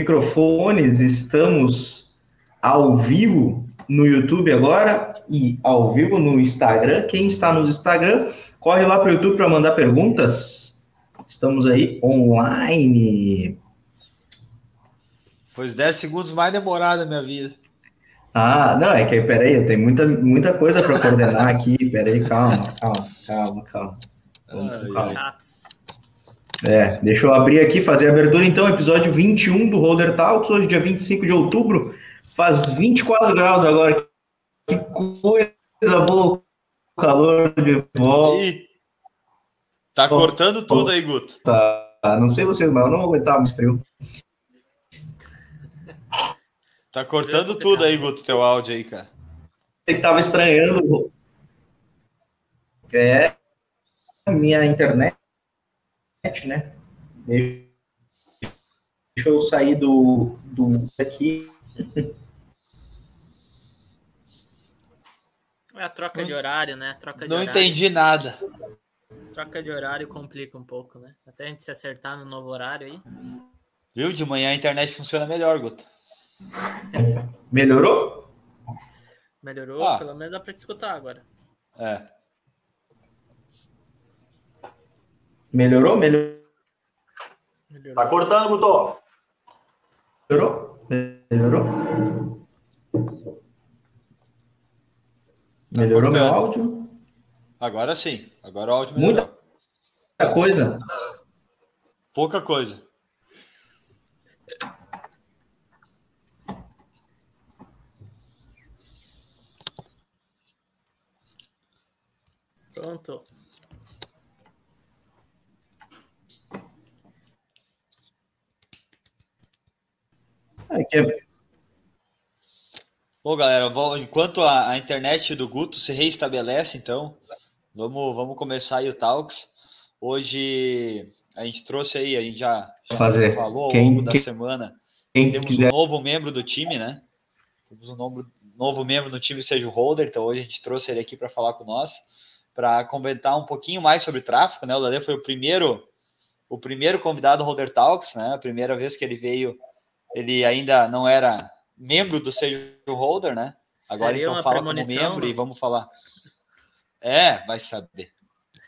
microfones, estamos ao vivo no YouTube agora e ao vivo no Instagram. Quem está no Instagram, corre lá para o YouTube para mandar perguntas. Estamos aí online. Foi os 10 segundos mais demorados da minha vida. Ah, não, é que peraí, eu tenho muita, muita coisa para coordenar aqui. Peraí, calma, calma, calma, calma. Vamos, calma. É, deixa eu abrir aqui, fazer a abertura então, episódio 21 do Roller Talks, hoje dia 25 de outubro, faz 24 graus agora, que coisa boa, calor de volta. E tá cortando tudo aí, Guto. Tá, não sei vocês, mas eu não aguentava mais frio. Tá cortando tudo aí, Guto, teu áudio aí, cara. Você que tava estranhando. É, minha internet né? Deixa eu sair do, do aqui. É a troca de horário, né? Troca Não horário. entendi nada. Troca de horário complica um pouco, né? Até a gente se acertar no novo horário aí. Viu? De manhã a internet funciona melhor, Guto. Melhorou? Melhorou, ah. pelo menos dá para te escutar agora. É. Melhorou? Melhorou? Tá cortando, Guto. Melhorou? Melhorou? Tá melhorou meu áudio? Agora sim. Agora o áudio melhorou. Muita coisa. Pouca coisa. Pronto. É que é... Bom, galera, enquanto a, a, internet do Guto se reestabelece, então, vamos, vamos começar aí o Talks. Hoje a gente trouxe aí, a gente já, já Fazer. falou ao quem, longo da quem, semana. Quem temos quiser. um novo membro do time, né? Temos um novo, novo membro do time, seja o Holder, então hoje a gente trouxe ele aqui para falar com nós, para comentar um pouquinho mais sobre tráfego, né? O Lele foi o primeiro, o primeiro convidado do Holder Talks, né? A primeira vez que ele veio ele ainda não era membro do Sage Holder, né? Agora Seria então fala como membro e vamos falar. É, vai saber.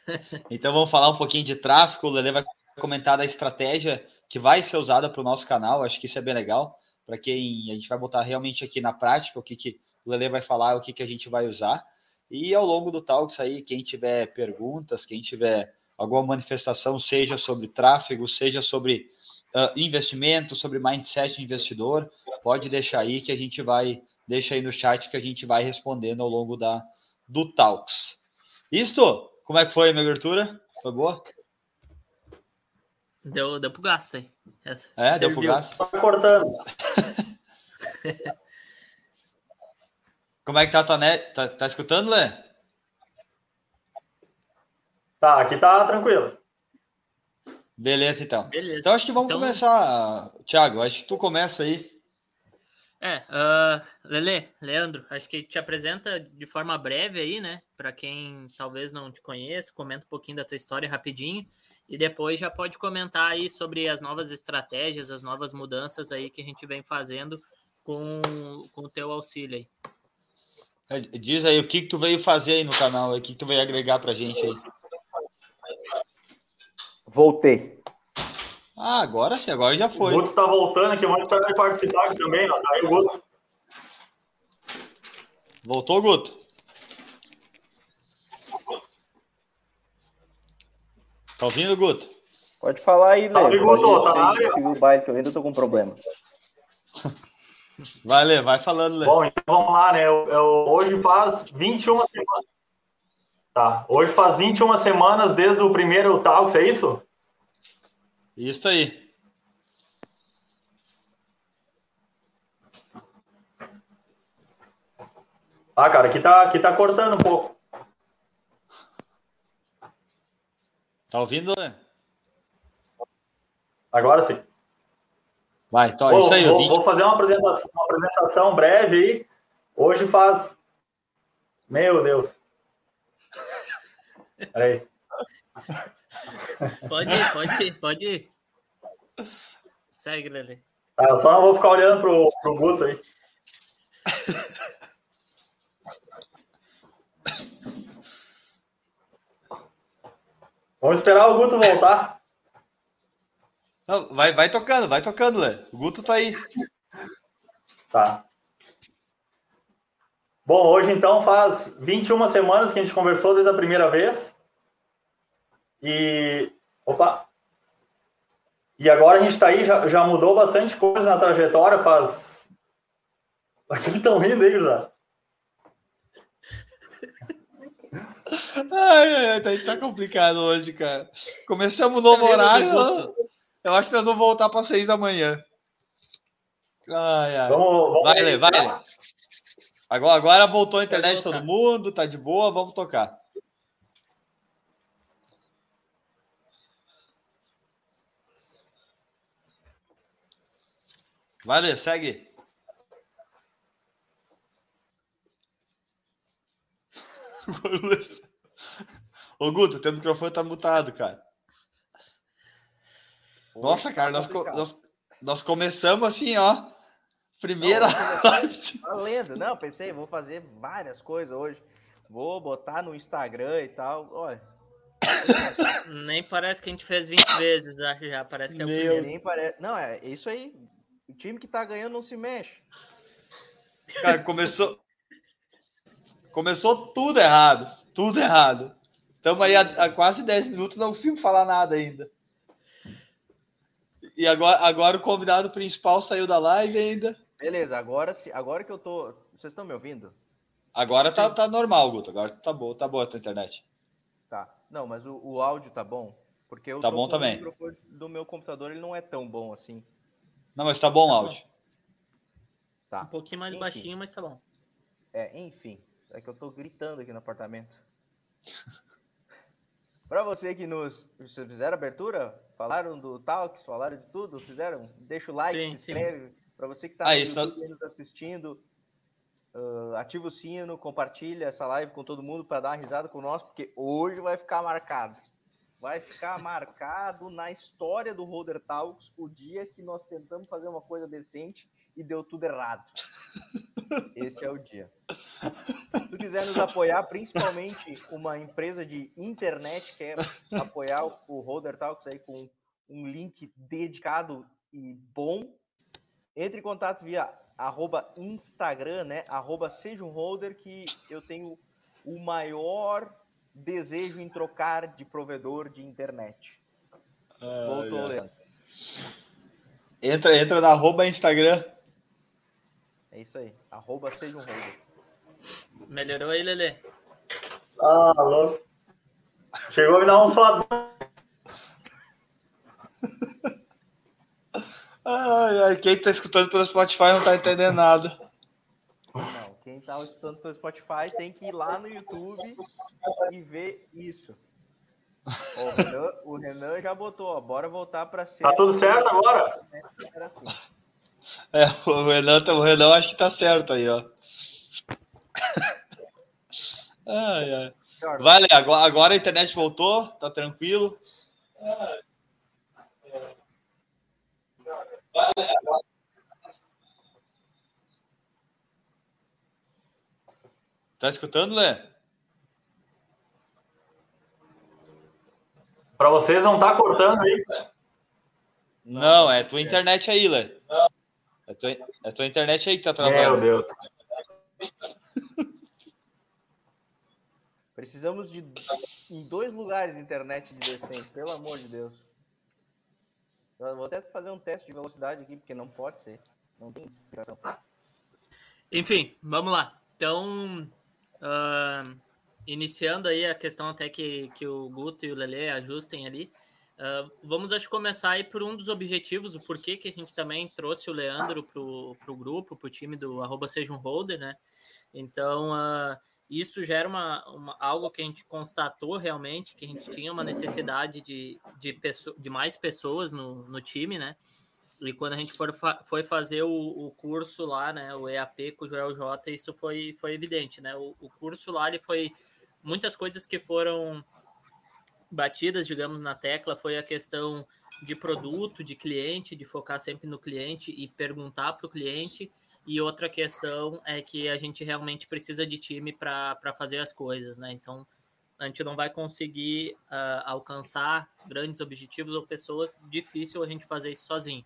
Então vamos falar um pouquinho de tráfego. O Lele vai comentar da estratégia que vai ser usada para o nosso canal. Acho que isso é bem legal. Para quem a gente vai botar realmente aqui na prática o que, que o Lele vai falar, o que, que a gente vai usar. E ao longo do Talks aí, quem tiver perguntas, quem tiver alguma manifestação, seja sobre tráfego, seja sobre uh, investimento, sobre mindset investidor, pode deixar aí que a gente vai, deixa aí no chat que a gente vai respondendo ao longo da, do Talks. Isto, como é que foi a minha abertura? Foi boa? Deu, deu pro gasto aí. Essa, é, serviu. deu pro gasto. Tá cortando. como é que tá a tua net? Tá, tá escutando, Lê? Tá, aqui tá tranquilo. Beleza, então. Beleza. Então acho que vamos então... começar, Thiago. Acho que tu começa aí. É, uh, Lele, Leandro, acho que te apresenta de forma breve aí, né? Para quem talvez não te conheça, comenta um pouquinho da tua história rapidinho e depois já pode comentar aí sobre as novas estratégias, as novas mudanças aí que a gente vem fazendo com, com o teu auxílio aí. É, diz aí o que, que tu veio fazer aí no canal, o que, que tu veio agregar pra gente aí. Voltei. Ah, agora sim, agora já foi. O Guto tá voltando aqui, mas vai participar aqui também, ó. Tá aí o Guto. Voltou, Guto? Tá ouvindo, Guto? Pode falar aí, Salve, Lê. Guto, tá na área? o baile, que eu ainda tô com problema. Vai, Lê, vai falando, Lê. Bom, então vamos lá, né? Eu, eu, hoje faz 21 semanas. Tá. Hoje faz 21 semanas desde o primeiro Talks, é isso? Isso aí. Ah, cara, aqui tá, aqui tá cortando um pouco. Tá ouvindo, né? Agora sim. Vai, então é isso aí. Vou, vou fazer uma apresentação, uma apresentação breve aí. Hoje faz. Meu Deus. Peraí. Pode ir, pode ir, pode ir. Segue, Lele. Ah, eu só não vou ficar olhando pro, pro Guto aí. Vamos esperar o Guto voltar. Não, vai, vai tocando, vai tocando, Lé. O Guto tá aí. Tá. Bom, hoje então faz 21 semanas que a gente conversou desde a primeira vez. E. Opa! E agora a gente está aí, já, já mudou bastante coisa na trajetória, faz. O que estão rindo aí, José? Ai, ai, tá, tá complicado hoje, cara. Começamos o novo horário. Eu acho que nós vamos voltar para seis da manhã. Ai, ai. Vamos, vamos vai, Lê, vai. Agora, agora voltou a internet de todo mundo, tá de boa, vamos tocar. Vai, segue. Ô, Guto, teu microfone tá mutado, cara. Nossa, cara, nós, nós, nós começamos assim, ó. Primeira live. Valendo. Não, pensei, vou fazer várias coisas hoje. Vou botar no Instagram e tal. Olha. Nem parece que a gente fez 20 vezes, acho já. Parece que é o Meu... primeiro. Nem pare... Não, é isso aí. O time que tá ganhando não se mexe. Cara, começou. Começou tudo errado. Tudo errado. Estamos aí há, há, quase 10 minutos, não consigo falar nada ainda. E agora, agora o convidado principal saiu da live ainda. Beleza, agora, agora que eu tô. Vocês estão me ouvindo? Agora tá, tá normal, Guto. Agora tá boa, tá boa a tua internet. Tá. Não, mas o, o áudio tá bom? Porque eu tá bom também. do meu computador ele não é tão bom assim. Não, mas tá bom o áudio. Tá. Um pouquinho mais enfim. baixinho, mas tá bom. É, enfim. É que eu tô gritando aqui no apartamento. Para você que nos vocês fizeram abertura, falaram do Talks, falaram de tudo, fizeram? Deixa o like, sim, se inscreve. Para você que está ah, isso... nos assistindo, uh, ativa o sino, compartilha essa live com todo mundo para dar uma risada com nós, porque hoje vai ficar marcado vai ficar marcado na história do Holder Talks o dia que nós tentamos fazer uma coisa decente e deu tudo errado. Esse é o dia. Se tu quiser nos apoiar, principalmente uma empresa de internet quer apoiar o Holder Talks aí com um link dedicado e bom, entre em contato via arroba Instagram, né? Arroba seja um holder que eu tenho o maior desejo em trocar de provedor de internet. Ah, Voltou, Leandro. Entra, entra na arroba Instagram. É isso aí. Arroba seja um holder. Melhorou aí, Lele? Ah, louco. Chegou a me dar um só. ai, ai, quem tá escutando pelo Spotify não tá entendendo nada. Não, quem tá escutando pelo Spotify tem que ir lá no YouTube e ver isso. O Renan, o Renan já botou, ó, bora voltar para ser. Tá tudo certo agora? Era assim. É, o Renan, tá, o Renan acho que tá certo aí, ó. Ai, ai. Vale, agora, agora a internet voltou, tá tranquilo. Tá escutando, Lé? Para vocês não tá cortando aí? Não, é tua internet aí, Lé. É tua, é tua internet aí que tá travando. Meu Deus. Precisamos de em dois lugares internet de decente, pelo amor de Deus. Eu vou até fazer um teste de velocidade aqui, porque não pode ser. Não tem explicação. Enfim, vamos lá. Então, uh, iniciando aí a questão até que, que o Guto e o Lele ajustem ali. Uh, vamos acho começar aí por um dos objetivos, o porquê que a gente também trouxe o Leandro para o grupo, para o time do arroba seja um holder, né? Então uh, isso gera uma, uma, algo que a gente constatou realmente, que a gente tinha uma necessidade de, de, pessoa, de mais pessoas no, no time, né? E quando a gente for foi fazer o, o, curso lá, né, o EAP com o Joel J, isso foi, foi evidente, né? O, o curso lá ele foi muitas coisas que foram batidas, digamos, na tecla foi a questão de produto, de cliente, de focar sempre no cliente e perguntar para o cliente. E outra questão é que a gente realmente precisa de time para fazer as coisas, né? Então, a gente não vai conseguir uh, alcançar grandes objetivos ou pessoas, difícil a gente fazer isso sozinho.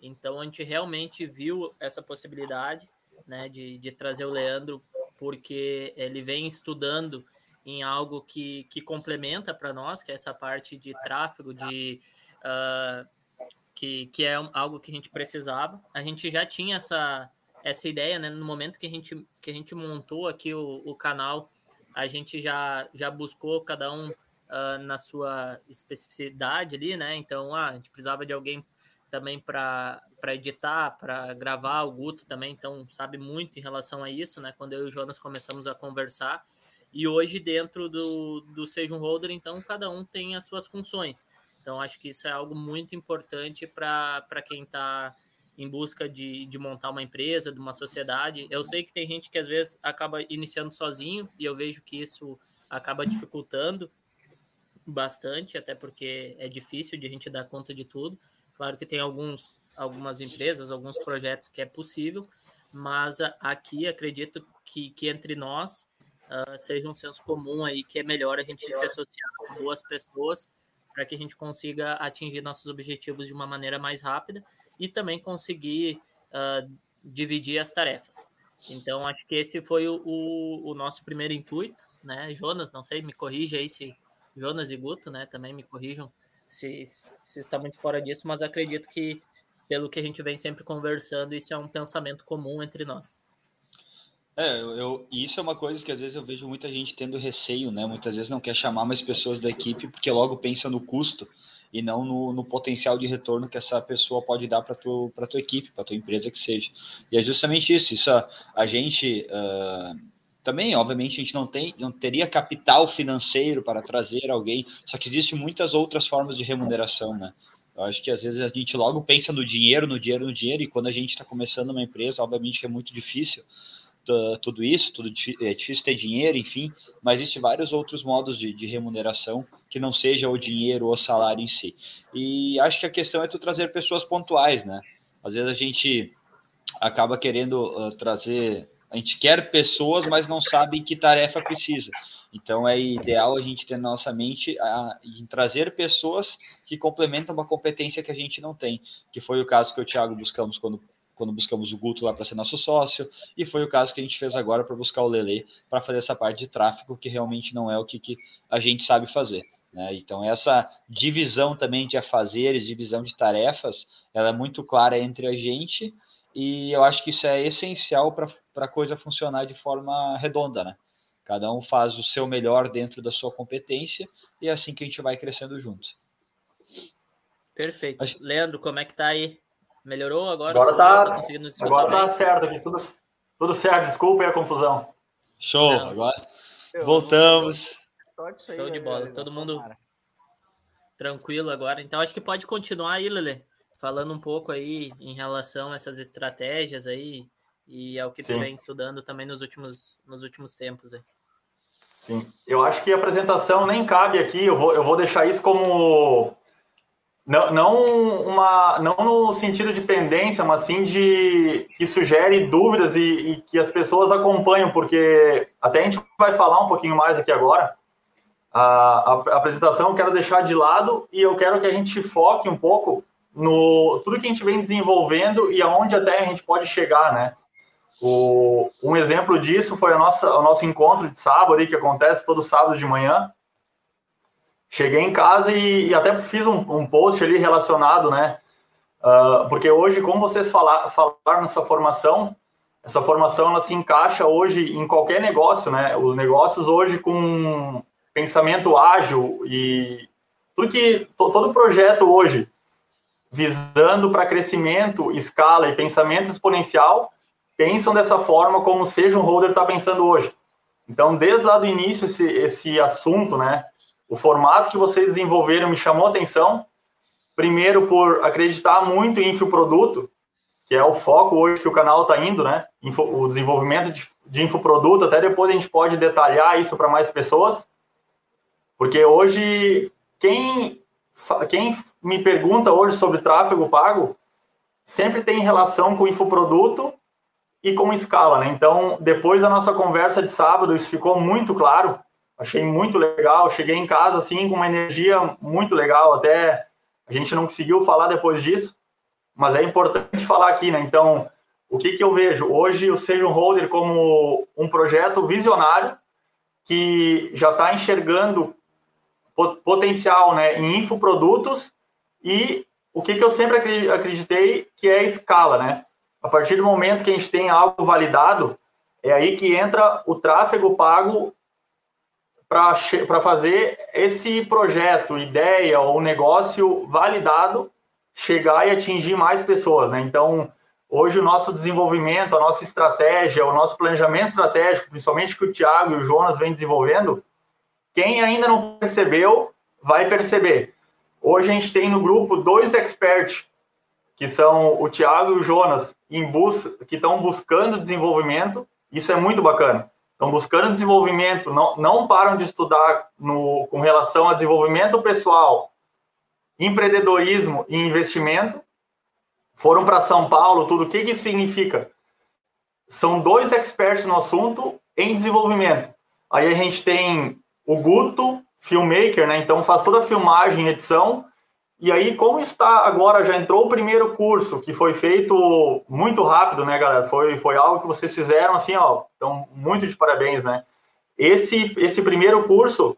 Então, a gente realmente viu essa possibilidade né, de, de trazer o Leandro, porque ele vem estudando em algo que, que complementa para nós, que é essa parte de tráfego, de uh, que, que é algo que a gente precisava. A gente já tinha essa, essa ideia, né? No momento que a gente, que a gente montou aqui o, o canal, a gente já, já buscou cada um uh, na sua especificidade ali, né? Então, ah, a gente precisava de alguém também para editar, para gravar, o Guto também, então sabe muito em relação a isso, né? Quando eu e o Jonas começamos a conversar, e hoje, dentro do, do Seja um Holder, então, cada um tem as suas funções. Então, acho que isso é algo muito importante para quem está em busca de, de montar uma empresa, de uma sociedade. Eu sei que tem gente que às vezes acaba iniciando sozinho, e eu vejo que isso acaba dificultando bastante, até porque é difícil de a gente dar conta de tudo. Claro que tem alguns, algumas empresas, alguns projetos que é possível, mas aqui acredito que, que entre nós uh, seja um senso comum aí que é melhor a gente se associar com boas pessoas para que a gente consiga atingir nossos objetivos de uma maneira mais rápida e também conseguir uh, dividir as tarefas. Então, acho que esse foi o, o, o, nosso primeiro intuito, né? Jonas, não sei, me corrija aí se Jonas e Guto, né, também me corrijam se, se está muito fora disso, mas acredito que, pelo que a gente vem sempre conversando, isso é um pensamento comum entre nós. É, eu, isso é uma coisa que às vezes eu vejo muita gente tendo receio, né? Muitas vezes não quer chamar mais pessoas da equipe porque logo pensa no custo e não no, no potencial de retorno que essa pessoa pode dar para tua para tua equipe, para tua empresa que seja. E é justamente isso. Isso a, a gente uh, também, obviamente, a gente não tem, não teria capital financeiro para trazer alguém. Só que existem muitas outras formas de remuneração, né? Eu acho que às vezes a gente logo pensa no dinheiro, no dinheiro, no dinheiro, e quando a gente está começando uma empresa, obviamente que é muito difícil tudo isso, tudo é difícil ter dinheiro, enfim, mas existem vários outros modos de, de, remuneração que não seja o dinheiro ou o salário em si. E acho que a questão é tu trazer pessoas pontuais, né? Às vezes a gente acaba querendo uh, trazer, a gente quer pessoas, mas não sabe que tarefa precisa. Então é ideal a gente ter na nossa mente a, em trazer pessoas que complementam uma competência que a gente não tem, que foi o caso que o Thiago buscamos quando quando buscamos o Guto lá para ser nosso sócio, e foi o caso que a gente fez agora para buscar o Lele para fazer essa parte de tráfego, que realmente não é o que, que a gente sabe fazer. Né? Então, essa divisão também de afazeres, divisão de tarefas, ela é muito clara entre a gente, e eu acho que isso é essencial para a coisa funcionar de forma redonda, né? Cada um faz o seu melhor dentro da sua competência, e é assim que a gente vai crescendo junto. Perfeito. Acho... Leandro, como é que tá aí? Melhorou agora? Agora tá, tá conseguindo agora tá certo aqui, tudo, tudo certo. Desculpa aí a confusão. Show, Não. agora voltamos. Show de bola, todo mundo tranquilo agora. Então acho que pode continuar aí, Lele, falando um pouco aí em relação a essas estratégias aí e ao que Sim. tu vem estudando também nos últimos, nos últimos tempos aí. Sim, eu acho que a apresentação nem cabe aqui, eu vou, eu vou deixar isso como não, não, uma, não no sentido de pendência, mas sim de que sugere dúvidas e, e, que as pessoas acompanham, porque até a gente vai falar um pouquinho mais aqui agora. A, a, a apresentação eu quero deixar de lado e eu quero que a gente foque um pouco no tudo que a gente vem desenvolvendo e aonde até a gente pode chegar, né? O, um exemplo disso foi a nossa, o nosso encontro de sábado, que acontece todo sábado de manhã, cheguei em casa e, e até fiz um, um, post ali relacionado, né? Uh, porque hoje, como vocês falar, falaram nessa formação, essa formação ela se encaixa hoje em qualquer negócio, né? Os negócios hoje com pensamento ágil e tudo que todo projeto hoje visando para crescimento, escala e pensamento exponencial pensam dessa forma como seja um holder está pensando hoje. Então, desde lá do início esse, esse assunto, né? O formato que vocês desenvolveram me chamou atenção. Primeiro, por acreditar muito em infoproduto, que é o foco hoje que o canal está indo, né? Info, o desenvolvimento de, de infoproduto. Até depois a gente pode detalhar isso para mais pessoas. Porque hoje, quem, quem me pergunta hoje sobre tráfego pago, sempre tem relação com infoproduto e com escala, né? Então, depois da nossa conversa de sábado, isso ficou muito claro. Achei muito legal. Cheguei em casa assim com uma energia muito legal. Até a gente não conseguiu falar depois disso, mas é importante falar aqui, né? Então, o que, que eu vejo? Hoje o Seja um Holder como um projeto visionário que já está enxergando potencial né, em infoprodutos e o que, que eu sempre acreditei que é a escala, né? A partir do momento que a gente tem algo validado, é aí que entra o tráfego pago para fazer esse projeto, ideia ou negócio validado chegar e atingir mais pessoas, né? Então, hoje o nosso desenvolvimento, a nossa estratégia, o nosso planejamento estratégico, principalmente que o Thiago e o Jonas vêm desenvolvendo, quem ainda não percebeu, vai perceber. Hoje a gente tem no grupo dois experts, que são o Thiago e o Jonas, em bus que estão buscando desenvolvimento. Isso é muito bacana. Estão buscando desenvolvimento, não, não param de estudar no, com relação a desenvolvimento pessoal, empreendedorismo e investimento. Foram para São Paulo, tudo. O que, que isso significa? São dois experts no assunto em desenvolvimento. Aí a gente tem o Guto, filmmaker, né? Então faz toda a filmagem, edição. E aí, como está agora, já entrou o primeiro curso, que foi feito muito rápido, né, galera? Foi, foi algo que vocês fizeram assim, ó. Então, muito de parabéns, né? Esse, esse primeiro curso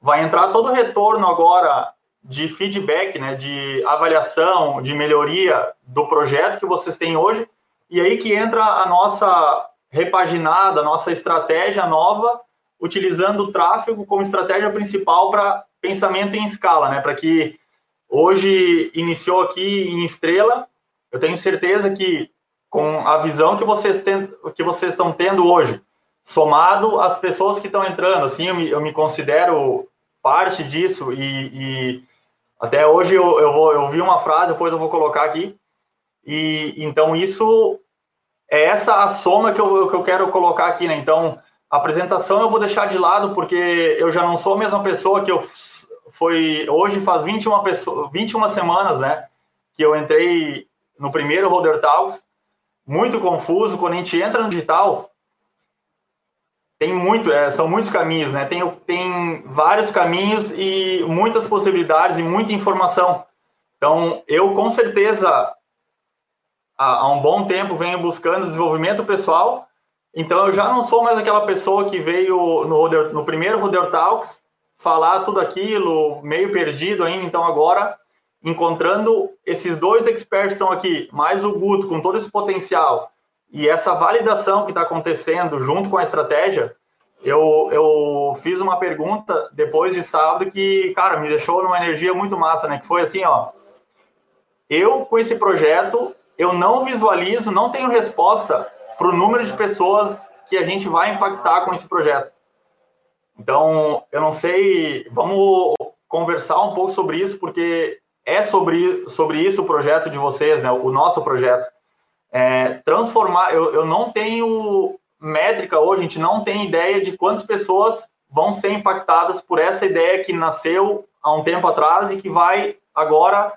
vai entrar todo o retorno agora de feedback, né, de avaliação, de melhoria do projeto que vocês têm hoje. E aí que entra a nossa repaginada, a nossa estratégia nova utilizando o tráfego como estratégia principal para pensamento em escala, né? Para que hoje iniciou aqui em Estrela, eu tenho certeza que com a visão que vocês, tem, que vocês estão tendo hoje, somado às pessoas que estão entrando, assim, eu me, eu me considero parte disso e, e até hoje eu, eu, vou, eu vi uma frase, depois eu vou colocar aqui, e então isso é essa a soma que eu, que eu quero colocar aqui, né? Então, a apresentação eu vou deixar de lado porque eu já não sou a mesma pessoa que eu foi hoje faz 21, pessoa, 21 semanas, né, que eu entrei no primeiro Roder Talks, muito confuso quando a gente entra no digital. Tem muito, é, são muitos caminhos, né? Tem, tem vários caminhos e muitas possibilidades e muita informação. Então, eu com certeza há, há um bom tempo venho buscando desenvolvimento pessoal então eu já não sou mais aquela pessoa que veio no, no primeiro Roder Talks falar tudo aquilo, meio perdido ainda. Então agora, encontrando esses dois experts estão aqui, mais o Guto com todo esse potencial e essa validação que está acontecendo junto com a estratégia, eu, eu fiz uma pergunta depois de sábado que, cara, me deixou numa energia muito massa, né? Que foi assim, ó. Eu, com esse projeto, eu não visualizo, não tenho resposta para o número de pessoas que a gente vai impactar com esse projeto. Então, eu não sei, vamos conversar um pouco sobre isso, porque é sobre, sobre isso o projeto de vocês, né? o nosso projeto. É, transformar, eu, eu não tenho métrica hoje, a gente não tem ideia de quantas pessoas vão ser impactadas por essa ideia que nasceu há um tempo atrás e que vai agora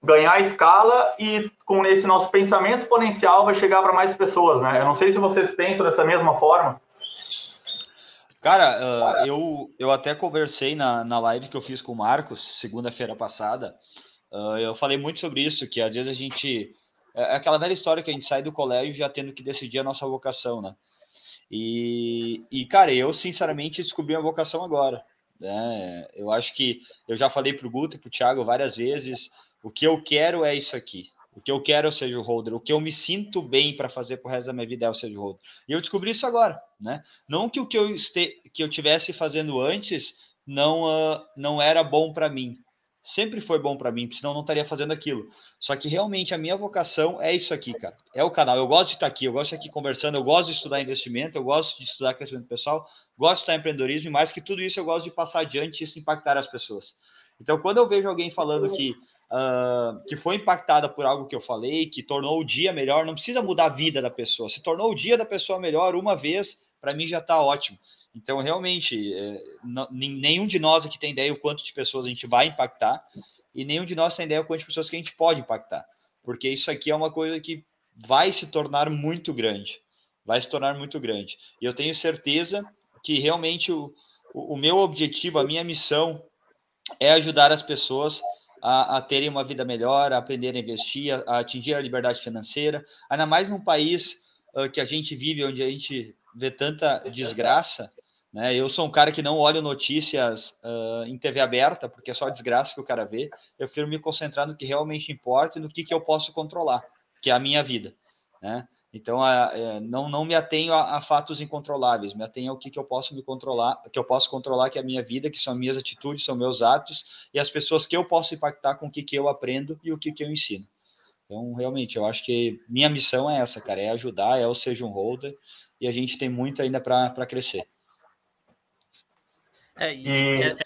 ganhar escala e com esse nosso pensamento exponencial vai chegar para mais pessoas, né? Eu não sei se vocês pensam dessa mesma forma. Cara, uh, eu, eu até conversei na, na live que eu fiz com o Marcos, segunda-feira passada. Uh, eu falei muito sobre isso, que às vezes a gente. É, é aquela velha história que a gente sai do colégio já tendo que decidir a nossa vocação, né? E, e cara, eu sinceramente descobri a vocação agora. Né? Eu acho que eu já falei para o Guto e para o Thiago várias vezes o que eu quero é isso aqui. O que eu quero é o holder. O que eu me sinto bem para fazer pro resto da minha vida é o seja holder. E eu descobri isso agora, né? Não que o que eu, este, que eu tivesse fazendo antes não, uh, não era bom para mim. Sempre foi bom para mim, senão eu não estaria fazendo aquilo. Só que realmente a minha vocação é isso aqui, cara. É o canal. Eu gosto de estar aqui, eu gosto de estar aqui conversando, eu gosto de estudar investimento, eu gosto de estudar crescimento pessoal, gosto de estudar empreendedorismo e mais que tudo isso eu gosto de passar adiante e isso impactar as pessoas. Então, quando eu vejo alguém falando que uh, que foi impactada por algo que eu falei, que tornou o dia melhor, não precisa mudar a vida da pessoa. Se tornou o dia da pessoa melhor uma vez, para mim já está ótimo. Então, realmente, é, nenhum de nós aqui tem ideia o quanto de pessoas a gente vai impactar. e nenhum de nós tem ideia quantas pessoas que a gente pode impactar, porque isso aqui é uma coisa que vai se tornar muito grande, vai se tornar muito grande. E eu tenho certeza que realmente o, o meu objetivo, a minha missão é ajudar as pessoas a, a, terem uma vida melhor, a aprender a investir, a, a, atingir a liberdade financeira, ainda mais num país uh, que a gente vive, onde a gente vê tanta desgraça. Né? Eu sou um cara que não olho notícias uh, em TV aberta, porque é só desgraça que o cara vê. Eu prefiro me concentrar no que realmente importa e no que, que eu posso controlar, que é a minha vida. Né? Então, é, não, não me atenho a, a, fatos incontroláveis, me atenho ao que, que eu posso me controlar, que eu posso controlar, que é a minha vida, que são minhas atitudes, são meus atos e as pessoas que eu posso impactar com o que, que eu aprendo e o que, que eu ensino. Então, realmente, eu acho que minha missão é essa, cara, é ajudar, é o Seja um Holder e a gente tem muito ainda para crescer. É, e é, é,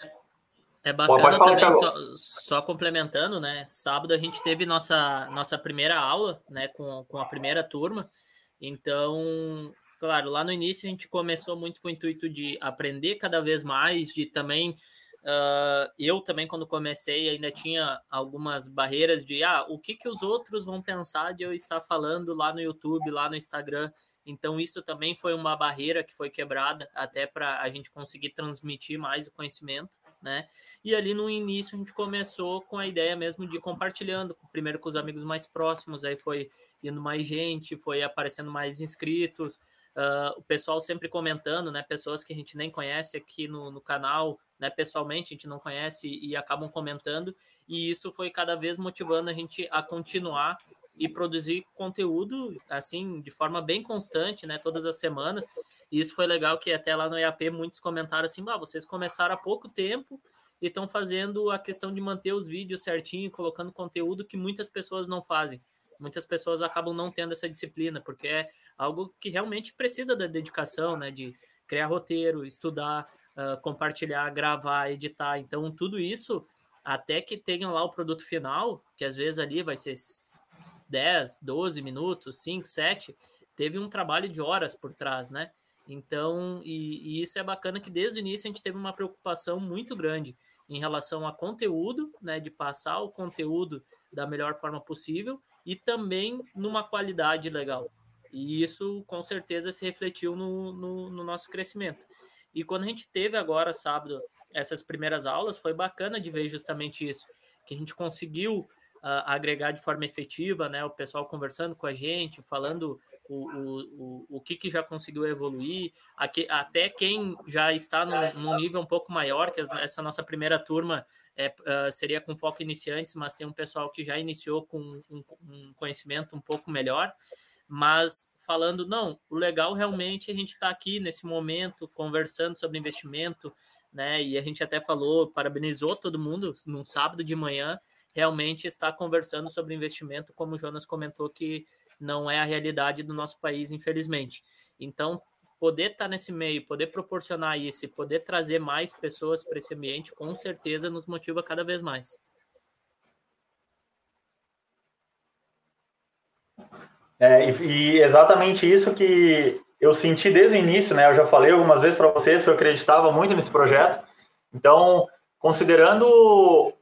é bacana também, só, só, complementando, né? Sábado a gente teve nossa, nossa primeira aula, né, com, com a primeira turma. Então, claro, lá no início a gente começou muito com o intuito de aprender cada vez mais, de também. Uh, eu também, quando comecei, ainda tinha algumas barreiras de ah, o que, que os outros vão pensar de eu estar falando lá no YouTube, lá no Instagram. Então, isso também foi uma barreira que foi quebrada até para a gente conseguir transmitir mais o conhecimento, né? E ali no início a gente começou com a ideia mesmo de compartilhando, primeiro com os amigos mais próximos, aí foi indo mais gente, foi aparecendo mais inscritos, uh, o pessoal sempre comentando, né? Pessoas que a gente nem conhece aqui no, no canal, né? Pessoalmente a gente não conhece e acabam comentando, e isso foi cada vez motivando a gente a continuar e produzir conteúdo assim de forma bem constante, né, todas as semanas. E isso foi legal que até lá no EAP muitos comentaram assim: "Ah, vocês começaram há pouco tempo e estão fazendo a questão de manter os vídeos certinho, colocando conteúdo que muitas pessoas não fazem. Muitas pessoas acabam não tendo essa disciplina, porque é algo que realmente precisa da dedicação, né, de criar roteiro, estudar, uh, compartilhar, gravar, editar. Então, tudo isso até que tenham lá o produto final, que às vezes ali vai ser 10, 12 minutos, 5, 7, teve um trabalho de horas por trás, né? Então, e, e, isso é bacana que desde o início a gente teve uma preocupação muito grande em relação a conteúdo, né? De passar o conteúdo da melhor forma possível e também numa qualidade legal. E isso com certeza se refletiu no, no, no nosso crescimento. E quando a gente teve agora, sábado, essas primeiras aulas, foi bacana de ver justamente isso, que a gente conseguiu agregar de forma efetiva, né? O pessoal conversando com a gente, falando o, o, o, o que, que já conseguiu evoluir, aqui, até quem já está num, num, nível um pouco maior, que essa nossa primeira turma é, uh, seria com foco iniciantes, mas tem um pessoal que já iniciou com um, um conhecimento um pouco melhor, mas falando, não, o legal realmente é a gente está aqui nesse momento conversando sobre investimento, né? E a gente até falou, parabenizou todo mundo num sábado de manhã, realmente está conversando sobre investimento, como o Jonas comentou, que não é a realidade do nosso país, infelizmente. Então, poder estar nesse meio, poder proporcionar isso e poder trazer mais pessoas para esse ambiente, com certeza nos motiva cada vez mais. É, e, exatamente isso que eu senti desde o início, né? Eu já falei algumas vezes para vocês que eu acreditava muito nesse projeto. Então, considerando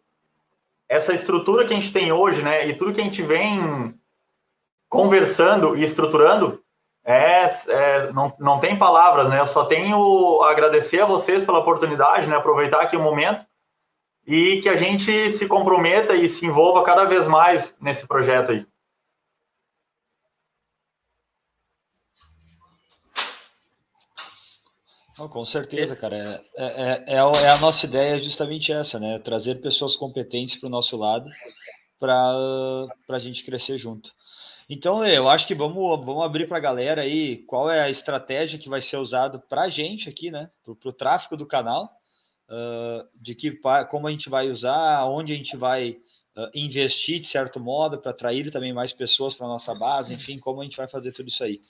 essa estrutura que a gente tem hoje, né, e tudo que a gente vem conversando e estruturando, é, é, não, não tem palavras, né? Eu só tenho a agradecer a vocês pela oportunidade, né? Aproveitar aqui o momento e que a gente se comprometa e se envolva cada vez mais nesse projeto aí. Oh, com certeza, cara. É, é, é, é, a nossa ideia justamente essa, né? Trazer pessoas competentes para o nosso lado para a gente crescer junto. Então, eu acho que vamos, vamos abrir para a galera aí qual é a estratégia que vai ser usada para a gente aqui, né? Para o tráfego do canal, uh, de que como a gente vai usar, onde a gente vai uh, investir de certo modo para atrair também mais pessoas para nossa base, enfim, como a gente vai fazer tudo isso aí.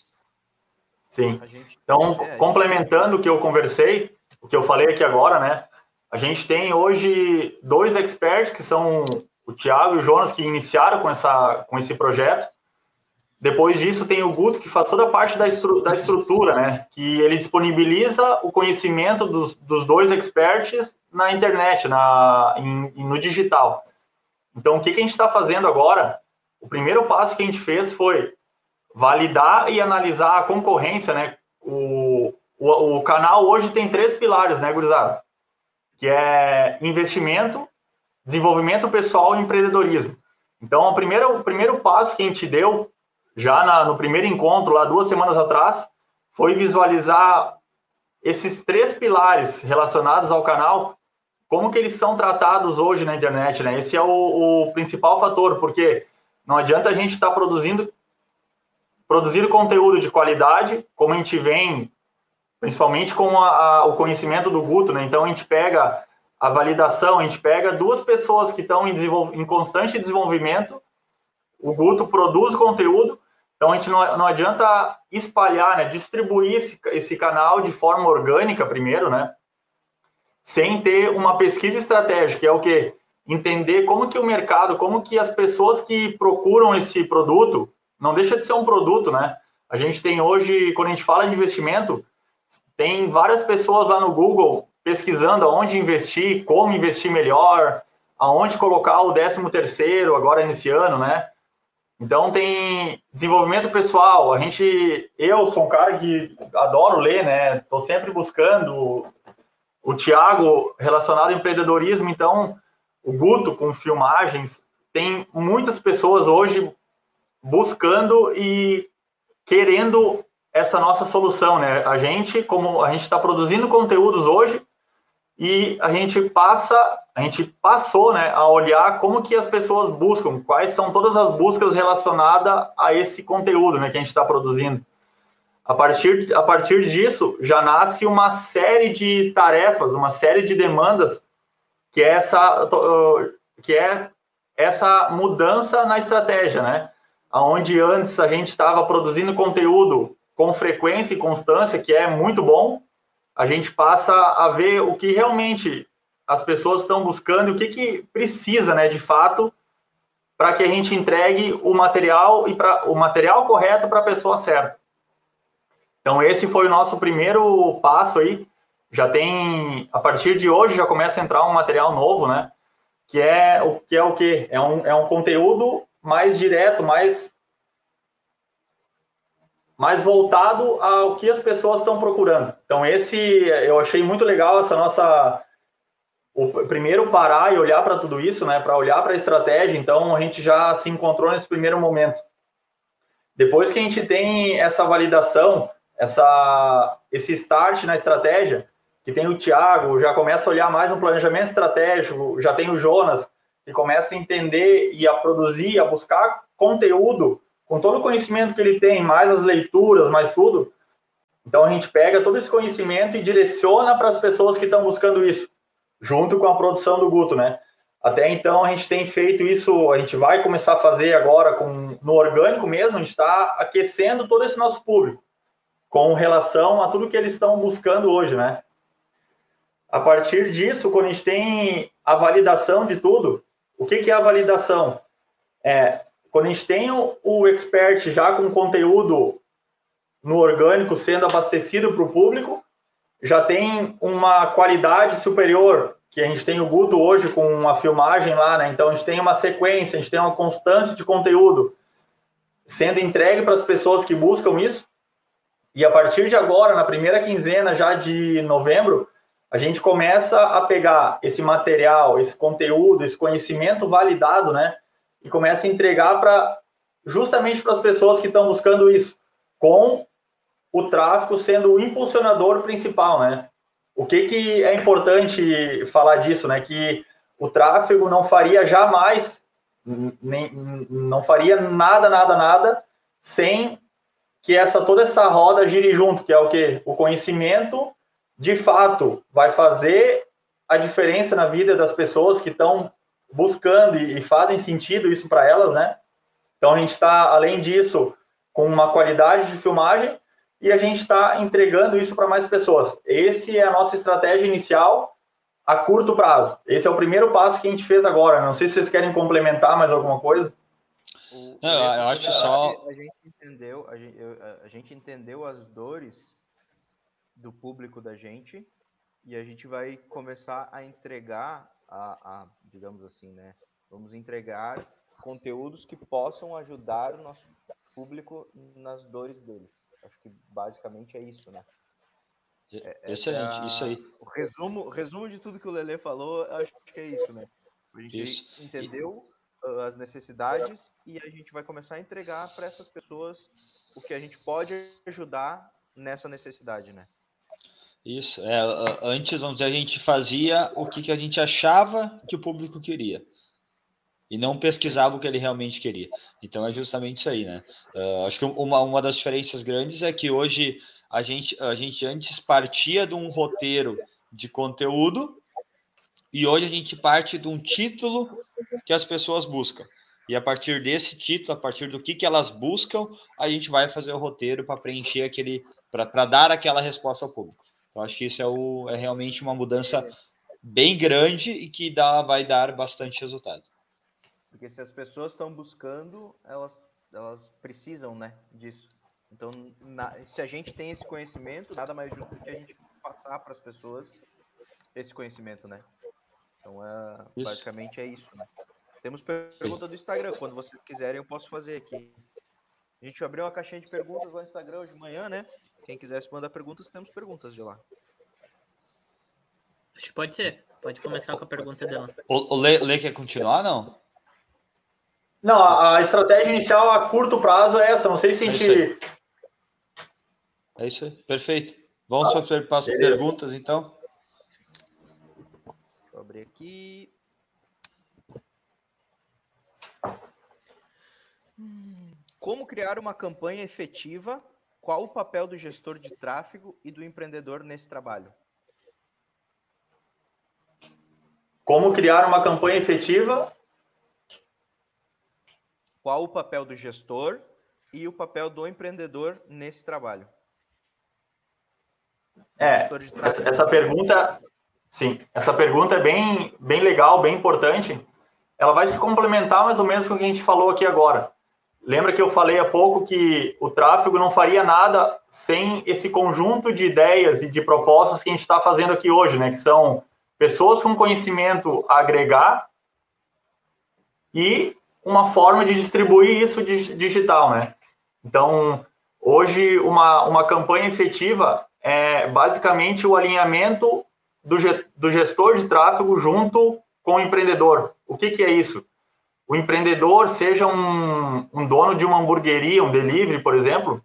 Sim. Então, é, complementando o que eu conversei, o que eu falei aqui agora, né? A gente tem hoje dois experts, que são o Thiago e o Jonas, que iniciaram com, essa, com esse projeto. Depois disso, tem o Guto, que faz toda a parte da, estru da estrutura, né? Que ele disponibiliza o conhecimento dos, dos dois experts na internet, na, em, no digital. Então, o que, que a gente está fazendo agora? O primeiro passo que a gente fez foi validar e analisar a concorrência, né? O, o, o canal hoje tem três pilares, né, gurizada? Que é investimento, desenvolvimento pessoal e empreendedorismo. Então, o primeiro, o primeiro passo que a gente deu, já na, no primeiro encontro, lá duas semanas atrás, foi visualizar esses três pilares relacionados ao canal, como que eles são tratados hoje na internet, né? Esse é o, o principal fator, porque não adianta a gente estar tá produzindo produzir conteúdo de qualidade, como a gente vem, principalmente com a, a, o conhecimento do Guto, né? Então a gente pega a validação, a gente pega duas pessoas que estão em, em constante desenvolvimento, o Guto produz conteúdo, então a gente não, não adianta espalhar, né? Distribuir esse, esse canal de forma orgânica primeiro, né? Sem ter uma pesquisa estratégica, é o que entender como que o mercado, como que as pessoas que procuram esse produto, não deixa de ser um produto, né? A gente tem hoje, quando a gente fala de investimento, tem várias pessoas lá no Google pesquisando aonde investir, como investir melhor, aonde colocar o 13 terceiro agora nesse ano, né? Então tem desenvolvimento pessoal. A gente, eu sou um cara que adoro ler, né? Estou sempre buscando. O Tiago relacionado ao empreendedorismo, então o Guto com filmagens. Tem muitas pessoas hoje buscando e querendo essa nossa solução, né? A gente, como a gente está produzindo conteúdos hoje e a gente passa, a gente passou, né, a olhar como que as pessoas buscam, quais são todas as buscas relacionadas a esse conteúdo, né, que a gente está produzindo. A partir, a partir disso, já nasce uma série de tarefas, uma série de demandas que é essa, que é essa mudança na estratégia, né? Onde antes a gente estava produzindo conteúdo com frequência e constância, que é muito bom, a gente passa a ver o que realmente as pessoas estão buscando, o que, que precisa, né, de fato, para que a gente entregue o material e para o material correto para a pessoa certa. Então esse foi o nosso primeiro passo aí. Já tem a partir de hoje já começa a entrar um material novo, né? Que é o que é o que é um, é um conteúdo mais direto, mais mais voltado ao que as pessoas estão procurando. Então, esse eu achei muito legal essa nossa. O primeiro parar e olhar para tudo isso, né? Para olhar para a estratégia. Então, a gente já se encontrou nesse primeiro momento. Depois que a gente tem essa validação, essa, esse start na estratégia, que tem o Thiago, já começa a olhar mais no planejamento estratégico, já tem o Jonas, que começa a entender e a produzir, a buscar conteúdo com todo o conhecimento que ele tem, mais as leituras, mais tudo, então a gente pega todo esse conhecimento e direciona para as pessoas que estão buscando isso, junto com a produção do Guto, né? Até então a gente tem feito isso, a gente vai começar a fazer agora com no orgânico mesmo, a gente está aquecendo todo esse nosso público com relação a tudo que eles estão buscando hoje, né? A partir disso, quando a gente tem a validação de tudo, o que, que é a validação? É quando a gente tem o, o expert já com conteúdo no orgânico sendo abastecido para o público, já tem uma qualidade superior, que a gente tem o Guto hoje com uma filmagem lá, né? Então a gente tem uma sequência, a gente tem uma constância de conteúdo sendo entregue para as pessoas que buscam isso. E a partir de agora, na primeira quinzena já de novembro, a gente começa a pegar esse material, esse conteúdo, esse conhecimento validado, né? e começa a entregar para justamente para as pessoas que estão buscando isso, com o tráfego sendo o impulsionador principal, né? O que, que é importante falar disso, né? Que o tráfego não faria jamais, nem, não faria nada, nada, nada, sem que essa toda essa roda gire junto, que é o que o conhecimento de fato vai fazer a diferença na vida das pessoas que estão buscando e, e fazem sentido isso para elas, né? Então a gente está, além disso, com uma qualidade de filmagem e a gente está entregando isso para mais pessoas. Esse é a nossa estratégia inicial a curto prazo. Esse é o primeiro passo que a gente fez agora. Não sei se vocês querem complementar mais alguma coisa. Não, eu acho só. A gente entendeu, a gente, a gente entendeu as dores do público da gente e a gente vai começar a entregar a, a digamos assim, né, Vamos entregar conteúdos que possam ajudar o nosso público nas dores deles. Acho que basicamente é isso, né? É, Excelente, é isso aí. O resumo, resumo de tudo que o Lele falou, acho que é isso, né? A gente isso. entendeu e... as necessidades e a gente vai começar a entregar para essas pessoas o que a gente pode ajudar nessa necessidade, né? Isso. É, antes, vamos dizer, a gente fazia o que, que a gente achava que o público queria e não pesquisava o que ele realmente queria. Então é justamente isso aí, né? Uh, acho que uma, uma das diferenças grandes é que hoje a gente, a gente antes partia de um roteiro de conteúdo e hoje a gente parte de um título que as pessoas buscam. E a partir desse título, a partir do que, que elas buscam, a gente vai fazer o roteiro para preencher aquele, para dar aquela resposta ao público. Então, acho que isso é, o, é realmente uma mudança bem grande e que dá, vai dar bastante resultado. Porque se as pessoas estão buscando, elas, elas precisam né, disso. Então, na, se a gente tem esse conhecimento, nada mais justo do que a gente passar para as pessoas esse conhecimento, né? Então, é, basicamente é isso. Né? Temos pergunta do Instagram. Quando vocês quiserem, eu posso fazer aqui. A gente abriu uma caixinha de perguntas lá no Instagram hoje de manhã, né? Quem quiser se mandar perguntas, temos perguntas de lá. Acho que pode ser. Pode começar com a pergunta dela. O, o Lê, Lê quer continuar, não? Não, a, estratégia inicial a curto prazo é essa. Não sei se a é gente. É isso aí, perfeito. Vamos ah, para as perguntas, então. Vou abrir aqui. Como criar uma campanha efetiva? Qual o papel do gestor de tráfego e do empreendedor nesse trabalho? Como criar uma campanha efetiva qual o papel do gestor e o papel do empreendedor nesse trabalho? É, essa, essa pergunta, sim, essa pergunta é bem, bem legal, bem importante. Ela vai se complementar mais ou menos com o que a gente falou aqui agora. Lembra que eu falei há pouco que o tráfego não faria nada sem esse conjunto de ideias e de propostas que a gente está fazendo aqui hoje, né? Que são pessoas com conhecimento a agregar e uma forma de distribuir isso digital, né? Então, hoje, uma, uma campanha efetiva é basicamente o alinhamento do, do gestor de tráfego junto com o empreendedor. O que, que é isso? O empreendedor, seja um, um dono de uma hamburgueria, um delivery, por exemplo,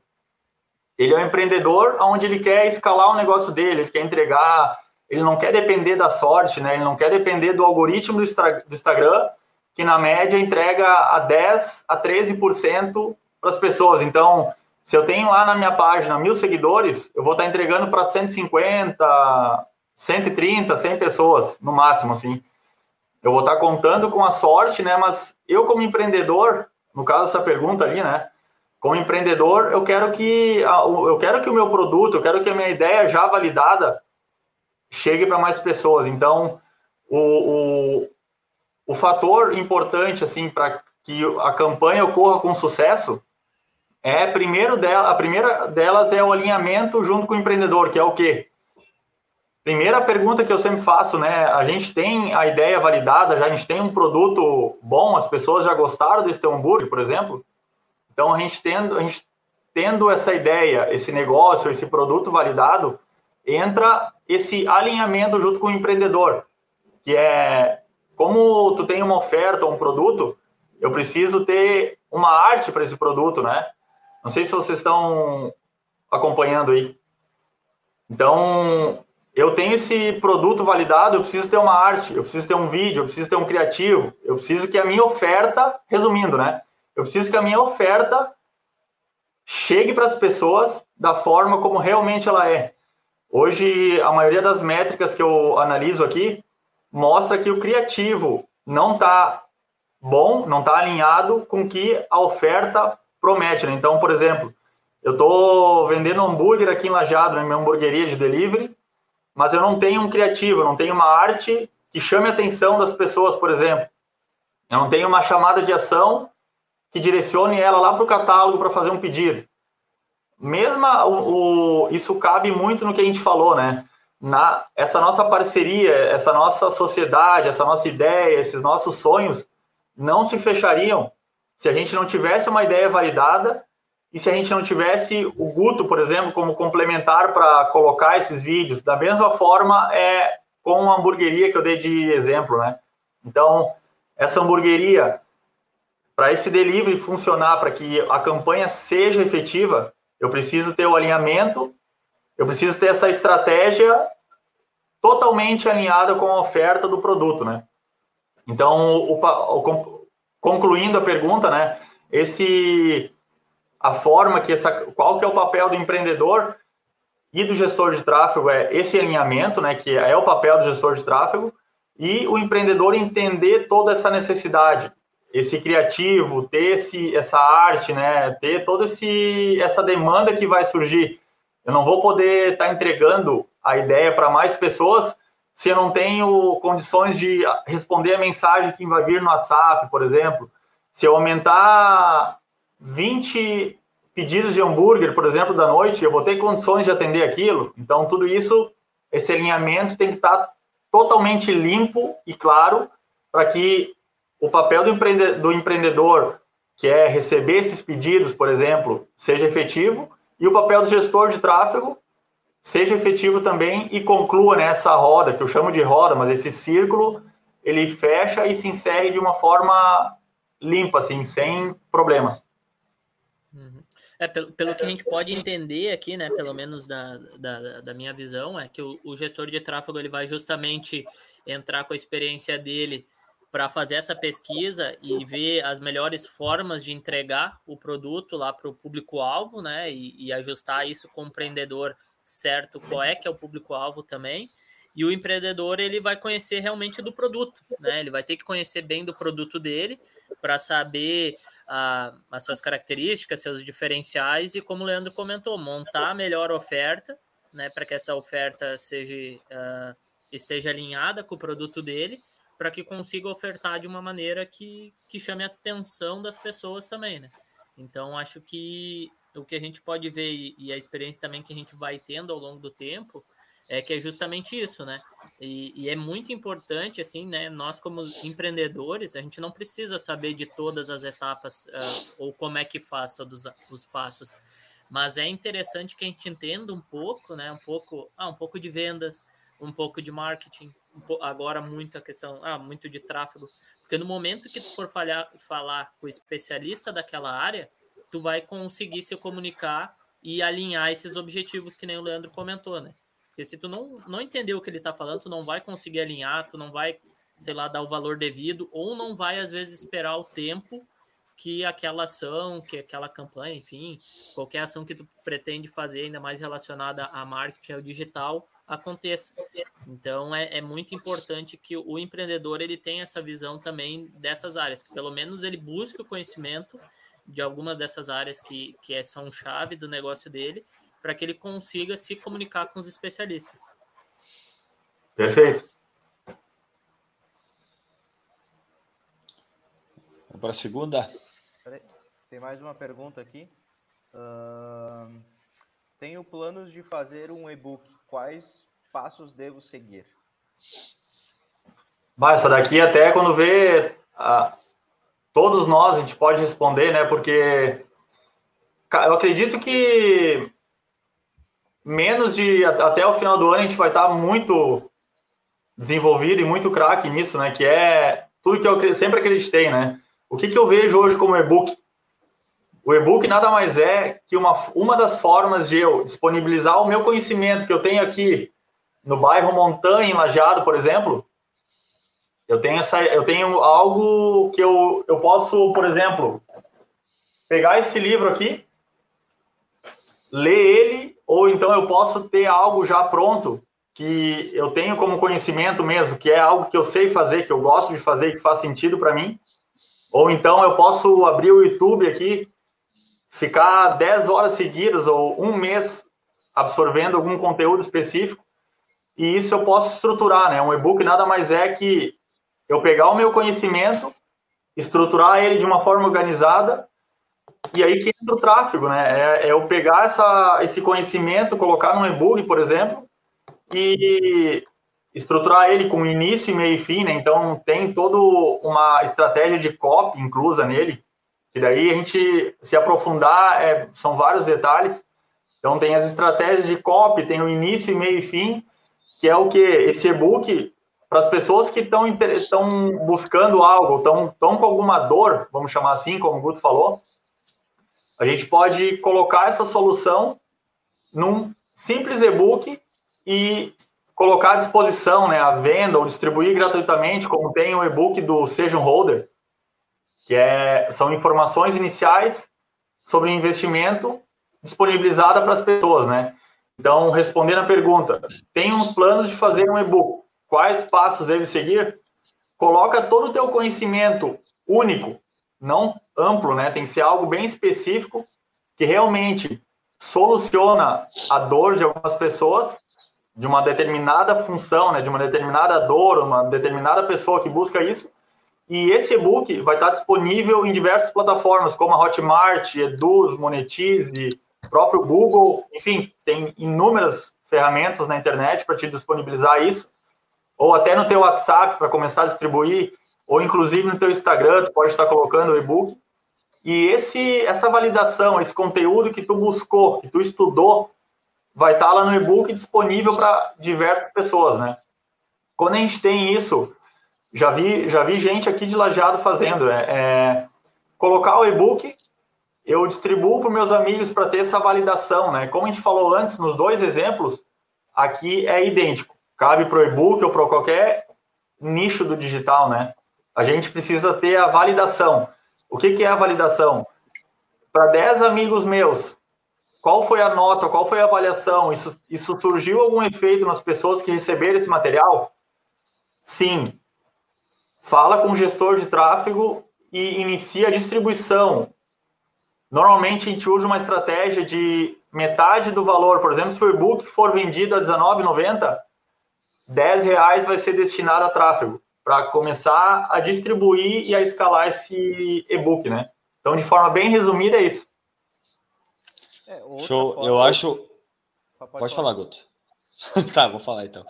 ele é um empreendedor onde ele quer escalar o negócio dele, ele quer entregar, ele não quer depender da sorte, né? ele não quer depender do algoritmo do, do Instagram que na média entrega a 10 a 13% para as pessoas. Então, se eu tenho lá na minha página mil seguidores, eu vou estar entregando para 150, 130, 100 pessoas no máximo, assim. Eu vou estar contando com a sorte, né? Mas eu como empreendedor, no caso dessa pergunta ali, né? Como empreendedor, eu quero que eu quero que o meu produto, eu quero que a minha ideia já validada chegue para mais pessoas. Então, o, o, o fator importante assim para que a campanha ocorra com sucesso é primeiro dela, a primeira delas é o alinhamento junto com o empreendedor, que é o quê? Primeira pergunta que eu sempre faço, né? A gente tem a ideia validada, já a gente tem um produto bom, as pessoas já gostaram desse teu hambúrguer, por exemplo. Então a gente tendo, a gente tendo essa ideia, esse negócio, esse produto validado, entra esse alinhamento junto com o empreendedor, que é como tu tem uma oferta ou um produto, eu preciso ter uma arte para esse produto, né? Não sei se vocês estão acompanhando aí. Então, eu tenho esse produto validado, eu preciso ter uma arte, eu preciso ter um vídeo, eu preciso ter um criativo, eu preciso que a minha oferta, resumindo, né? Eu preciso que a minha oferta chegue para as pessoas da forma como realmente ela é. Hoje, a maioria das métricas que eu analiso aqui mostra que o criativo não está bom, não está alinhado com o que a oferta promete. Né? Então, por exemplo, eu estou vendendo hambúrguer aqui em Lajado, na minha hamburgueria de delivery, mas eu não tenho um criativo, não tenho uma arte que chame a atenção das pessoas, por exemplo. Eu não tenho uma chamada de ação que direcione ela lá para o catálogo para fazer um pedido. Mesma, o, o, isso cabe muito no que a gente falou, né? na essa nossa parceria, essa nossa sociedade, essa nossa ideia, esses nossos sonhos, não se fechariam se a gente não tivesse uma ideia validada e se a gente não tivesse o Guto, por exemplo, como complementar para colocar esses vídeos. Da mesma forma, é com a hamburgueria que eu dei de exemplo, né? Então, essa hamburgueria, para esse delivery funcionar, para que a campanha seja efetiva, eu preciso ter o alinhamento, eu preciso ter essa estratégia totalmente alinhada com a oferta do produto, né? Então, o, o, concluindo a pergunta, né? Esse a forma que essa qual que é o papel do empreendedor e do gestor de tráfego é esse alinhamento, né, que é o papel do gestor de tráfego e o empreendedor entender toda essa necessidade, esse criativo, ter esse, essa arte, né, ter toda esse, essa demanda que vai surgir. Eu não vou poder estar tá entregando a ideia para mais pessoas se eu não tenho condições de responder a mensagem que vai vir no WhatsApp, por exemplo. Se eu aumentar 20 pedidos de hambúrguer, por exemplo, da noite, eu vou ter condições de atender aquilo. Então, tudo isso, esse alinhamento tem que estar totalmente limpo e claro para que o papel do, empreende do empreendedor, que é receber esses pedidos, por exemplo, seja efetivo, e o papel do gestor de tráfego seja efetivo também e conclua nessa roda, que eu chamo de roda, mas esse círculo, ele fecha e se encerre de uma forma limpa, assim, sem problemas. É, pelo, pelo que a gente pode entender aqui, né, pelo menos da, da, da minha visão, é que o, o, gestor de tráfego ele vai justamente entrar com a experiência dele para fazer essa pesquisa e ver as melhores formas de entregar o produto lá para o público-alvo, né, e, e, ajustar isso com o empreendedor certo, qual é que é o público-alvo também. E o empreendedor ele vai conhecer realmente do produto, né? Ele vai ter que conhecer bem do produto dele para saber a, as suas características, seus diferenciais e, como o Leandro comentou, montar a melhor oferta, né, para que essa oferta seja uh, esteja alinhada com o produto dele, para que consiga ofertar de uma maneira que, que chame a atenção das pessoas também, né? Então, acho que o que a gente pode ver e, a experiência também que a gente vai tendo ao longo do tempo é que é justamente isso, né? E, e, é muito importante, assim, né? Nós, como empreendedores, a gente não precisa saber de todas as etapas uh, ou como é que faz todos os passos, mas é interessante que a gente entenda um pouco, né? Um pouco, ah, um pouco de vendas, um pouco de marketing, um agora muito a questão, ah, muito de tráfego, porque no momento que tu for falhar, falar com o especialista daquela área, tu vai conseguir se comunicar e alinhar esses objetivos que nem o Leandro comentou, né? Porque se tu não, não entender o que ele está falando, tu não vai conseguir alinhar, tu não vai, sei lá, dar o valor devido, ou não vai, às vezes, esperar o tempo que aquela ação, que aquela campanha, enfim, qualquer ação que tu pretende fazer, ainda mais relacionada a marketing ou digital, aconteça. Então é, é, muito importante que o empreendedor ele tenha essa visão também dessas áreas, que pelo menos ele busque o conhecimento de alguma dessas áreas que, que é, são chave do negócio dele para que ele consiga se comunicar com os especialistas. Perfeito. Vamos para a segunda. Tem mais uma pergunta aqui. Uh, tenho planos de fazer um e-book. Quais passos devo seguir? Bah, essa daqui até quando vê uh, todos nós a gente pode responder, né? Porque eu acredito que menos de até o final do ano a gente vai estar muito desenvolvido e muito craque nisso, né? Que é tudo que eu sempre acreditei, né? O que, que eu vejo hoje como e-book? O e-book nada mais é que uma, uma das formas de eu disponibilizar o meu conhecimento que eu tenho aqui no bairro Montanha, em Lajeado, por exemplo. Eu tenho, essa, eu tenho algo que eu, eu posso, por exemplo, pegar esse livro aqui, ler ele ou então eu posso ter algo já pronto que eu tenho como conhecimento mesmo, que é algo que eu sei fazer, que eu gosto de fazer, que faz sentido para mim. Ou então eu posso abrir o YouTube aqui, ficar 10 horas seguidas ou um mês absorvendo algum conteúdo específico, e isso eu posso estruturar, né? Um e-book nada mais é que eu pegar o meu conhecimento, estruturar ele de uma forma organizada e aí que entra o tráfego, né? É, é eu pegar essa, esse conhecimento, colocar num e-book, por exemplo, e estruturar ele com início, meio e fim, né? Então tem toda uma estratégia de copy inclusa nele, e daí a gente se aprofundar, é, são vários detalhes. Então tem as estratégias de copy, tem o início, meio e fim, que é o que esse e-book para as pessoas que estão estão buscando algo, estão com alguma dor, vamos chamar assim, como o Guto falou, a gente pode colocar essa solução num simples e-book e colocar à disposição, né, à venda ou distribuir gratuitamente, como tem o e-book do Seja um Holder, que é, são informações iniciais sobre investimento disponibilizada para as pessoas, né? Então, respondendo a pergunta, tem uns planos de fazer um e-book quais passos deve seguir, coloca todo o teu conhecimento único, não amplo, né? Tem que ser algo bem específico que realmente soluciona a dor de algumas pessoas de uma determinada função, né, de uma determinada dor, uma determinada pessoa que busca isso. E esse e-book vai estar disponível em diversas plataformas, como a Hotmart, Eduz, Monetize, próprio Google, enfim, tem inúmeras ferramentas na internet para te disponibilizar isso ou até no teu WhatsApp para começar a distribuir, ou inclusive no teu Instagram, tu pode estar colocando o e-book. E esse, essa validação, esse conteúdo que tu buscou, que tu estudou, vai estar lá no e-book disponível para diversas pessoas, né? Quando a gente tem isso, já vi, já vi gente aqui de Lajado fazendo, é, é colocar o e-book, eu distribuo para meus amigos para ter essa validação, né? Como a gente falou antes, nos dois exemplos, aqui é idêntico cabe para o e-book ou para qualquer nicho do digital, né? A gente precisa ter a validação. O que, que é a validação? Para 10 amigos meus, qual foi a nota, qual foi a avaliação? Isso, isso surgiu algum efeito nas pessoas que receberam esse material? Sim. Fala com o gestor de tráfego e inicia a distribuição. Normalmente a gente usa uma estratégia de metade do valor. Por exemplo, se o e-book for vendido a R$19,90, 10 reais vai ser destinado a tráfego para começar a distribuir e a escalar esse e-book, né? Então, de forma bem resumida, é isso. É, Show, forma... eu acho. Pode, Pode falar, Guto. tá, vou falar então.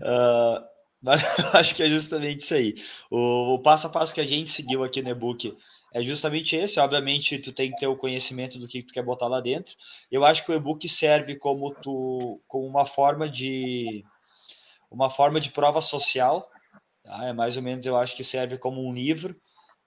uh, mas eu acho que é justamente isso aí. O, o, passo a passo que a gente seguiu aqui no e-book é justamente esse. Obviamente, tu tem que ter o conhecimento do que tu quer botar lá dentro. Eu acho que o e-book serve como tu, como uma forma de uma forma de prova social. Tá? É mais ou menos, eu acho que serve como um livro,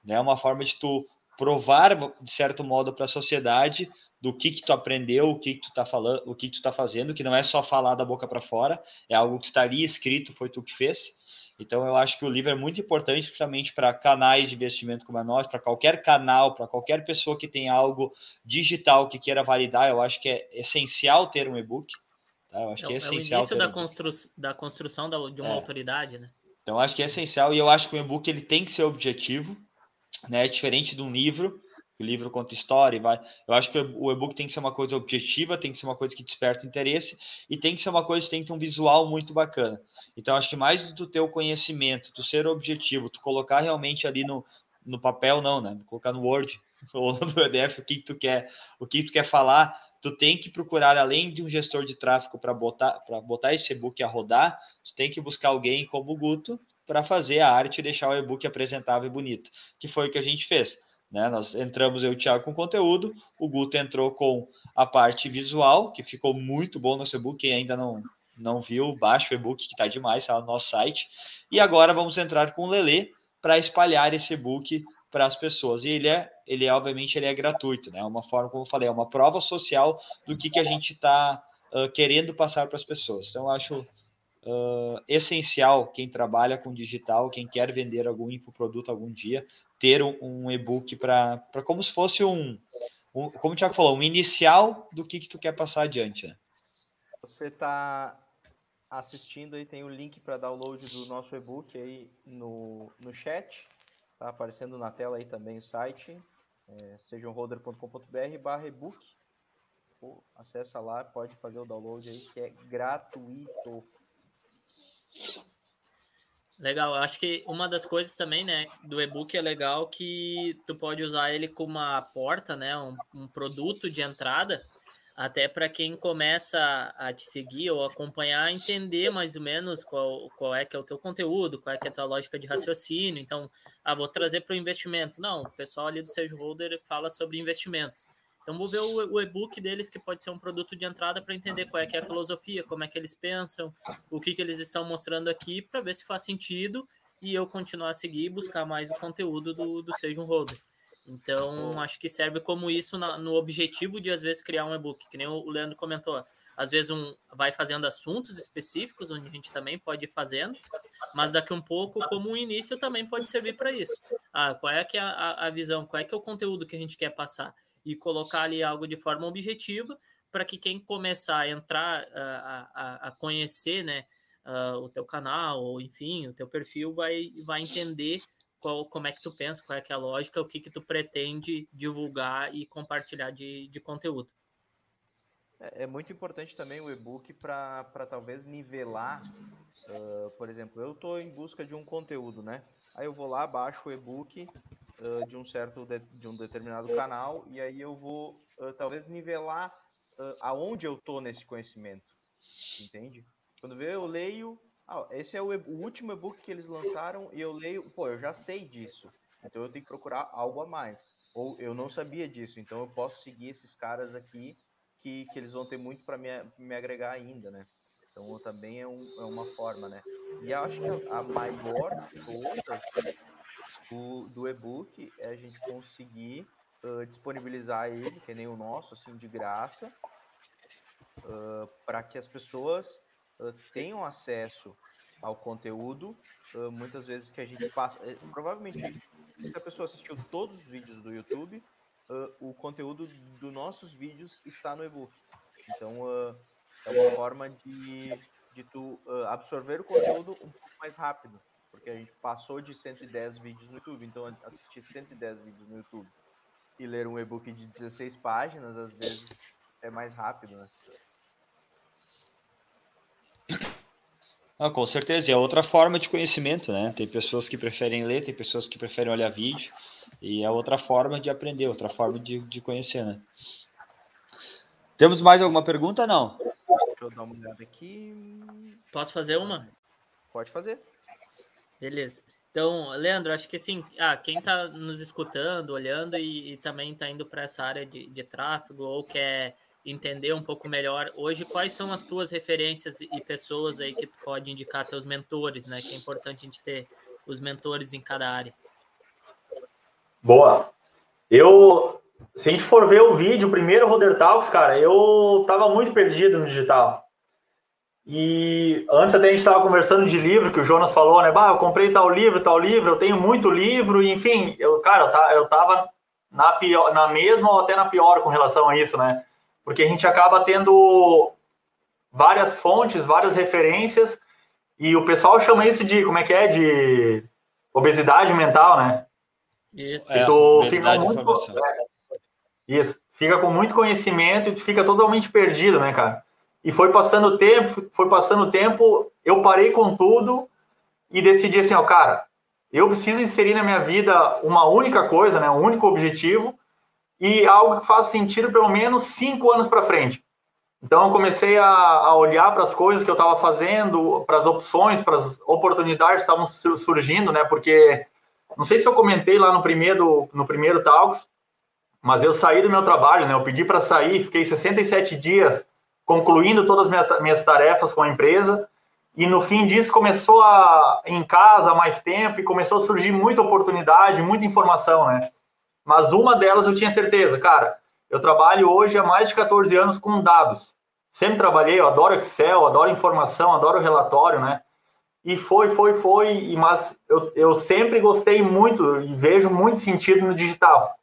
né? Uma forma de tu provar de certo modo para a sociedade do que que tu aprendeu, o que que tu tá falando, o que que tu tá fazendo, que não é só falar da boca para fora, é algo que está ali escrito, foi tu que fez. Então, eu acho que o livro é muito importante, principalmente para canais de investimento como a nós, para qualquer canal, para qualquer pessoa que tem algo digital que queira validar. Eu acho que é essencial ter um e-book. Tá? Eu acho é, que é, é essencial. É o início da, constru da construção da, de uma é. autoridade, né? Então, acho que é essencial e eu acho que o e-book ele tem que ser objetivo, né? Diferente de um livro o livro conta história e vai. Eu acho que o e-book tem que ser uma coisa objetiva, tem que ser uma coisa que desperta interesse e tem que ser uma coisa que tem que ter um visual muito bacana. Então, acho que mais do teu conhecimento, do ser objetivo, tu colocar realmente ali no, no papel, não, né? Colocar no Word ou no PDF o que, que tu quer, o que tu quer falar, tu tem que procurar, além de um gestor de tráfego para botar, para botar esse e-book a rodar, tu tem que buscar alguém como o Guto para fazer a arte e deixar o e-book apresentável e bonito, que foi o que a gente fez. Né? Nós entramos eu e o Thiago com conteúdo, o Guto entrou com a parte visual, que ficou muito bom no e-book, quem ainda não, não viu, baixa o e-book que está demais, está no nosso site. E agora vamos entrar com o Lelê para espalhar esse e-book para as pessoas. E ele é, ele é, obviamente, ele é gratuito, né? É uma forma, como eu falei, é uma prova social do que, que a gente está uh, querendo passar para as pessoas. Então, eu acho uh, essencial quem trabalha com digital, quem quer vender algum infoproduto algum dia, ter um, um e-book para como se fosse um, um, como o Tiago falou, um inicial do que, que tu quer passar adiante. Né? Você está assistindo aí, tem o link para download do nosso e-book aí no, no chat. Tá aparecendo na tela aí também o site, é, sejamholder.com.br barra e-book. Acessa lá, pode fazer o download aí, que é gratuito. Legal, acho que uma das coisas também, né, do e-book é legal que tu pode usar ele como uma porta, né, um, um produto de entrada, até para quem começa a te seguir ou acompanhar, entender mais ou menos qual, qual é que é o teu conteúdo, qual é que é a tua lógica de raciocínio. Então, ah, vou trazer para o investimento. Não, o pessoal ali do Sage Holder fala sobre investimentos. Então, vou ver o, o e-book deles, que pode ser um produto de entrada para entender qual é que é a filosofia, como é que eles pensam, o que, que eles estão mostrando aqui, para ver se faz sentido e eu continuar a seguir e buscar mais o conteúdo do, do Sage Holder. Então, acho que serve como isso na, no objetivo de, às vezes, criar um e-book, que nem o Leandro comentou. Às vezes, um vai fazendo assuntos específicos, onde a gente também pode ir fazendo, mas daqui um pouco, como um início, também pode servir para isso. Ah, qual é que é a, a visão, qual é que é o conteúdo que a gente quer passar? E colocar ali algo de forma objetiva, para que quem começar a entrar, a, a, a conhecer, né, uh, o teu canal, ou enfim, o teu perfil, vai, vai entender qual, como é que tu pensa, qual é que é a lógica, o que que tu pretende divulgar e compartilhar de, de conteúdo. É, é muito importante também o e-book para talvez nivelar, uh, por exemplo, eu estou em busca de um conteúdo, né? Aí eu vou lá, baixo o e-book uh, de um certo de, de, um determinado canal e aí eu vou uh, talvez nivelar aonde eu estou nesse conhecimento, entende? Quando vê, eu leio ah, esse é o, o último e-book que eles lançaram e eu leio, pô, eu já sei disso. Então eu tenho que procurar algo a mais. Ou eu não sabia disso, então eu posso seguir esses caras aqui que, que eles vão ter muito para me, me agregar ainda, né? Então também é, um, é uma forma, né? E acho que a, maior todas do, do e-book é a gente conseguir uh, disponibilizar ele, que nem o nosso, assim, de graça, uh, para que as pessoas tenham acesso ao conteúdo, uh, muitas vezes que a gente passa. Uh, provavelmente, se a pessoa assistiu todos os vídeos do YouTube, o conteúdo dos nossos vídeos está no e-book. Então, é uma forma de, de tu absorver o conteúdo um pouco mais rápido, porque a gente passou de 110 vídeos no YouTube, então assistir 110 vídeos no YouTube e ler um e-book de 16 páginas, às vezes é mais rápido, né? Ah, com certeza, e é outra forma de conhecimento, né? Tem pessoas que preferem ler, tem pessoas que preferem olhar vídeo, e é outra forma de aprender, outra forma de, de conhecer, né? Temos mais alguma pergunta? Não. Deixa eu dar uma olhada aqui. Posso fazer uma? Pode fazer. Beleza. Então, Leandro, acho que assim, ah, quem está nos escutando, olhando e, e também está indo para essa área de, de tráfego ou quer entender um pouco melhor hoje quais são as tuas referências e pessoas aí que tu pode indicar teus mentores, né? Que é importante a gente ter os mentores em cada área. Boa. Eu, se a gente for ver o vídeo, o primeiro Roder Talks, cara, eu tava muito perdido no digital. E antes até a gente estava conversando de livro, que o Jonas falou, né? Bah, eu comprei tal livro, tal livro, eu tenho muito livro, enfim, eu, cara, eu tava na, pior, na mesma ou até na pior com relação a isso, né? Porque a gente acaba tendo várias fontes, várias referências, e o pessoal chama isso de, como é que é, de obesidade mental, né? Isso, é, tu fica muito, é, isso, fica com muito conhecimento e tu fica totalmente perdido, né, cara? E foi passando o tempo, foi passando o tempo, eu parei com tudo e decidi assim, ó, cara, eu preciso inserir na minha vida uma única coisa, né, um único objetivo, e algo que faz sentido pelo menos cinco anos para frente. Então, eu comecei a, a olhar para as coisas que eu estava fazendo, para as opções, para as oportunidades que estavam surgindo, né? Porque não sei se eu comentei lá no primeiro, no primeiro Talks, mas eu saí do meu trabalho, né? Eu pedi para sair, fiquei 67 dias concluindo todas as minhas tarefas com a empresa. E no fim disso começou a em casa mais tempo e começou a surgir muita oportunidade, muita informação, né? Mas uma delas eu tinha certeza, cara. Eu trabalho hoje há mais de 14 anos com dados. Sempre trabalhei, eu adoro Excel, adoro informação, adoro relatório, né? E foi, foi, foi, mas eu, eu sempre gostei muito e vejo muito sentido no digital.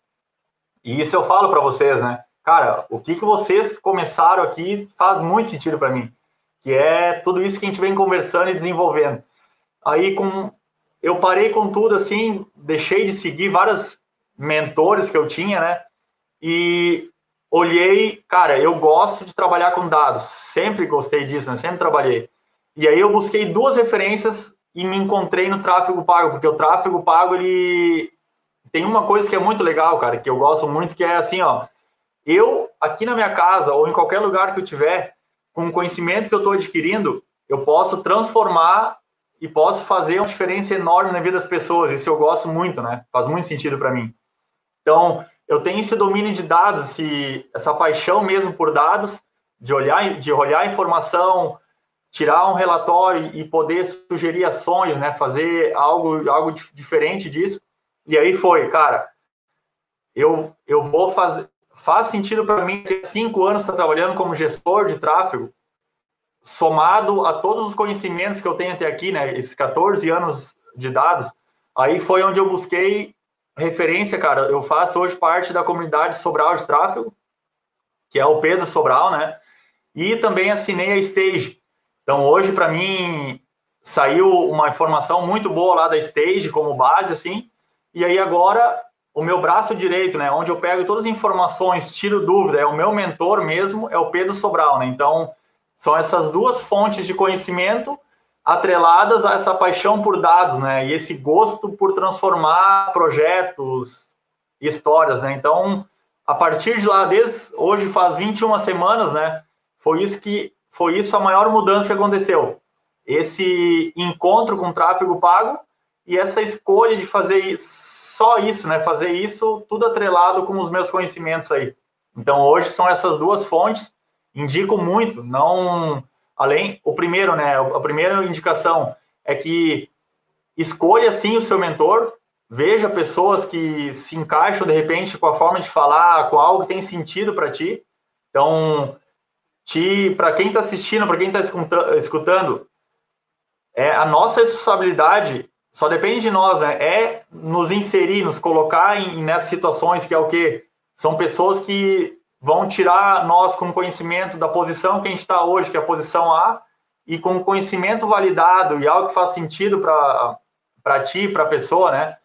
E isso eu falo para vocês, né? Cara, o que, que vocês começaram aqui faz muito sentido para mim, que é tudo isso que a gente vem conversando e desenvolvendo. Aí com eu parei com tudo assim, deixei de seguir várias mentores que eu tinha, né? E olhei, cara, eu gosto de trabalhar com dados, sempre gostei disso, né? Sempre trabalhei. E aí eu busquei duas referências e me encontrei no tráfego pago, porque o tráfego pago ele tem uma coisa que é muito legal, cara, que eu gosto muito, que é assim, ó, eu, aqui na minha casa ou em qualquer lugar que eu tiver, com o conhecimento que eu estou adquirindo, eu posso transformar e posso fazer uma diferença enorme na vida das pessoas. Isso eu gosto muito, né? Faz muito sentido para mim. Então, eu tenho esse domínio de dados, esse, essa paixão mesmo por dados, de olhar, de olhar a informação, tirar um relatório e poder sugerir ações, né? Fazer algo, algo diferente disso. E aí foi, cara, eu, eu vou fazer. Faz sentido para mim ter cinco anos estar trabalhando como gestor de tráfego, somado a todos os conhecimentos que eu tenho até aqui, né? Esses 14 anos de dados. Aí foi onde eu busquei referência, cara. Eu faço hoje parte da comunidade Sobral de Tráfego, que é o Pedro Sobral, né? E também assinei a Stage. Então, hoje, para mim, saiu uma informação muito boa lá da Stage como base, assim. E aí, agora, o meu braço direito, né? Onde eu pego todas as informações, tiro dúvida, é o meu mentor mesmo, é o Pedro Sobral, né? Então, são essas duas fontes de conhecimento atreladas a essa paixão por dados, né? E esse gosto por transformar projetos e histórias, né? Então, a partir de lá, desde hoje faz 21 semanas, né? Foi isso que foi isso a maior mudança que aconteceu. Esse encontro com tráfego pago e essa escolha de fazer só isso, né? Fazer isso tudo atrelado com os meus conhecimentos aí. Então hoje são essas duas fontes. Indico muito, não além o primeiro, né? A primeira indicação é que escolha sim o seu mentor, veja pessoas que se encaixam de repente com a forma de falar, com algo que tem sentido para ti. Então, te para quem está assistindo, para quem está escutando, é a nossa responsabilidade só depende de nós, né? É nos inserir, nos colocar em, nessas situações que é o que são pessoas que vão tirar nós com conhecimento da posição que a gente está hoje, que é a posição A, e com conhecimento validado e algo que faz sentido para ti, para a pessoa, né?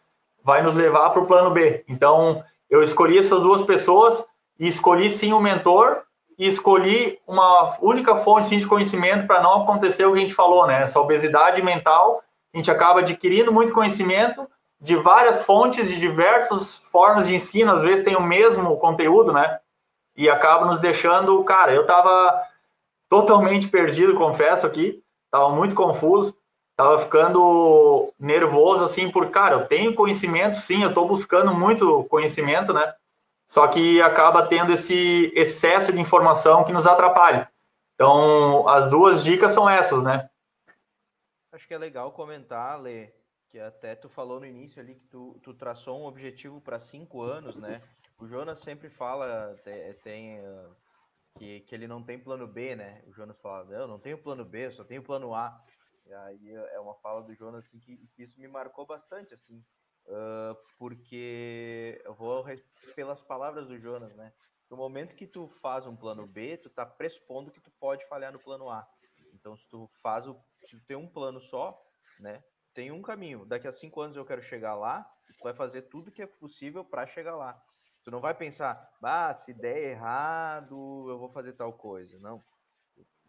Vai nos levar para o plano B. Então, eu escolhi essas duas pessoas e escolhi sim o um mentor e escolhi uma única fonte de conhecimento para não acontecer o que a gente falou, né? Essa obesidade mental a gente acaba adquirindo muito conhecimento de várias fontes, de diversas formas de ensino, às vezes tem o mesmo conteúdo, né? E acaba nos deixando, cara, eu estava totalmente perdido, confesso aqui, estava muito confuso, estava ficando nervoso, assim, por, cara, eu tenho conhecimento, sim, eu estou buscando muito conhecimento, né? Só que acaba tendo esse excesso de informação que nos atrapalha. Então, as duas dicas são essas, né? Acho que é legal comentar, Lê, que até tu falou no início ali que tu, tu traçou um objetivo para cinco anos, né? O Jonas sempre fala, tem, tem uh, que, que ele não tem plano B, né? O Jonas fala, eu não tenho plano B, só tenho plano A. E aí é uma fala do Jonas assim, que, que isso me marcou bastante, assim, uh, porque eu vou pelas palavras do Jonas, né? No momento que tu faz um plano B, tu tá pressupondo que tu pode falhar no plano A. Então, se tu faz o, se tu tem um plano só, né? Tem um caminho. Daqui a cinco anos eu quero chegar lá. Tu vai fazer tudo que é possível para chegar lá. Tu não vai pensar, ah, se der errado, eu vou fazer tal coisa. Não.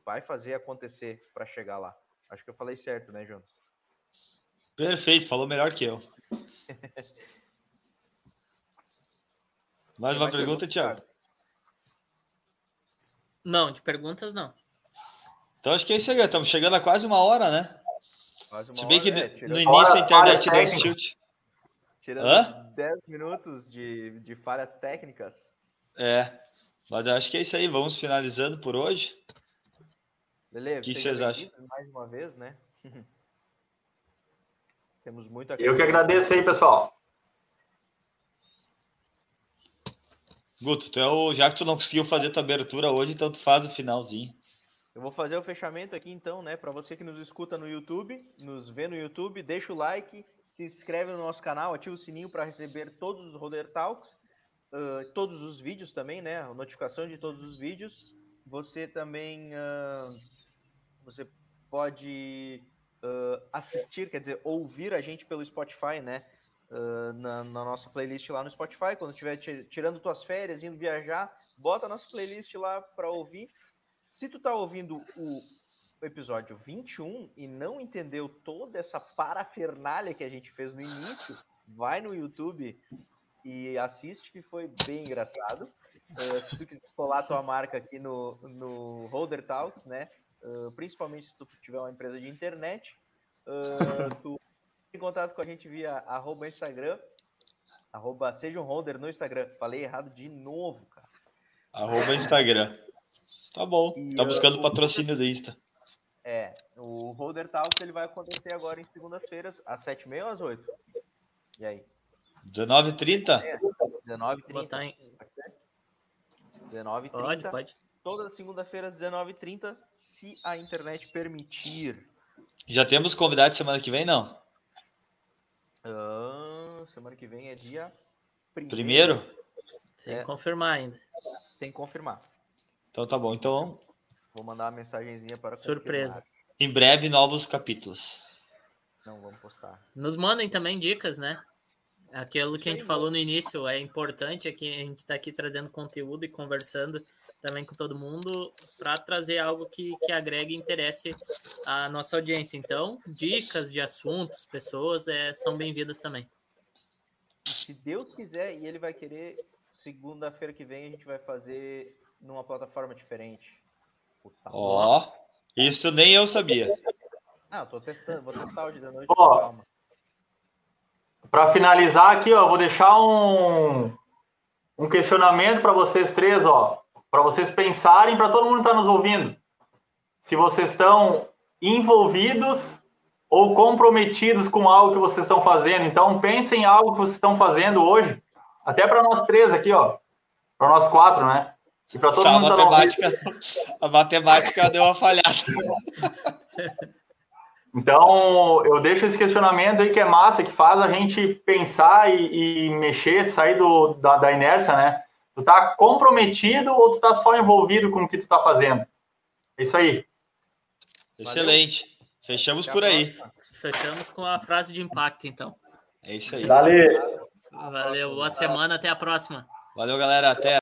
Vai fazer acontecer para chegar lá. Acho que eu falei certo, né, Jonas? Perfeito, falou melhor que eu. Mais uma pergunta, Thiago? Não, de perguntas não. Então acho que é isso aí, estamos chegando a quase uma hora, né? Quase uma Se bem hora, que é, no início a internet deu um tilt. Tirando Hã? 10 minutos de, de falhas técnicas. É, mas acho que é isso aí. Vamos finalizando por hoje. Beleza. O que vocês acham? Mais uma vez, né? Temos muita Eu que agradeço aí, pessoal. Guto, tu é o, já que tu não conseguiu fazer tua abertura hoje, então tu faz o finalzinho. Eu vou fazer o fechamento aqui então, né? Para você que nos escuta no YouTube, nos vê no YouTube, deixa o like, se inscreve no nosso canal, ativa o sininho para receber todos os Roller Talks, uh, todos os vídeos também, né? A notificação de todos os vídeos. Você também uh, você pode uh, assistir, quer dizer, ouvir a gente pelo Spotify, né? Na, na, nossa playlist lá no Spotify, quando estiver tirando tuas férias, indo viajar, bota a nossa playlist lá para ouvir se tu tá ouvindo o episódio 21 e não entendeu toda essa parafernália que a gente fez no início, vai no YouTube e assiste, que foi bem engraçado. Uh, se tu quiser colar tua marca aqui no, no Holder Talks, né? Uh, principalmente se tu tiver uma empresa de internet, uh, tu em contato com a gente via arroba Instagram, arroba seja um holder no Instagram. Falei errado de novo, cara. Arroba Instagram. Tá bom. E, tá buscando patrocínio do Insta. É, o Holder Talks ele vai acontecer agora em segundas-feiras, às 7h30 ou às 8 E aí? 19h30? É, 19h30. 19h30. Pode, pode. Toda segunda-feira às 19h30, se a internet permitir. Já temos convidado semana que vem, não? Uh, semana que vem é dia primeiro. primeiro? Tem que é. confirmar ainda. Tem que confirmar. Então tá bom. Então vou mandar uma mensagenzinha para surpresa. Confirmar. Em breve novos capítulos. Não vamos postar. Nos mandem também dicas, né? Aquilo que a gente falou no início é importante, é que a gente está aqui trazendo conteúdo e conversando também com todo mundo para trazer algo que, que agregue e interesse a nossa audiência. Então, dicas de assuntos, pessoas é, são bem-vindas também. Se Deus quiser e ele vai querer, segunda-feira que vem a gente vai fazer numa plataforma diferente. Ó, oh, isso nem eu sabia. Ah, eu tô testando, vou testar hoje da noite. Oh, calma. Para finalizar aqui, ó, vou deixar um, um questionamento para vocês três, ó, para vocês pensarem, para todo mundo que está nos ouvindo, se vocês estão envolvidos ou comprometidos com algo que vocês estão fazendo. Então, pensem em algo que vocês estão fazendo hoje, até para nós três aqui, ó, para nós quatro, né? E para todo tá, mundo a matemática, tá a matemática deu uma falhada. Então, eu deixo esse questionamento aí que é massa, que faz a gente pensar e, e mexer, sair do, da, da, inércia, né? Tu tá comprometido ou tu tá só envolvido com o que tu tá fazendo? É isso aí. Excelente. Valeu. Fechamos por aí. Fechamos com a frase de impacto, então. É isso aí. Valeu. Valeu. Boa semana. Até a próxima. Valeu, galera. Até.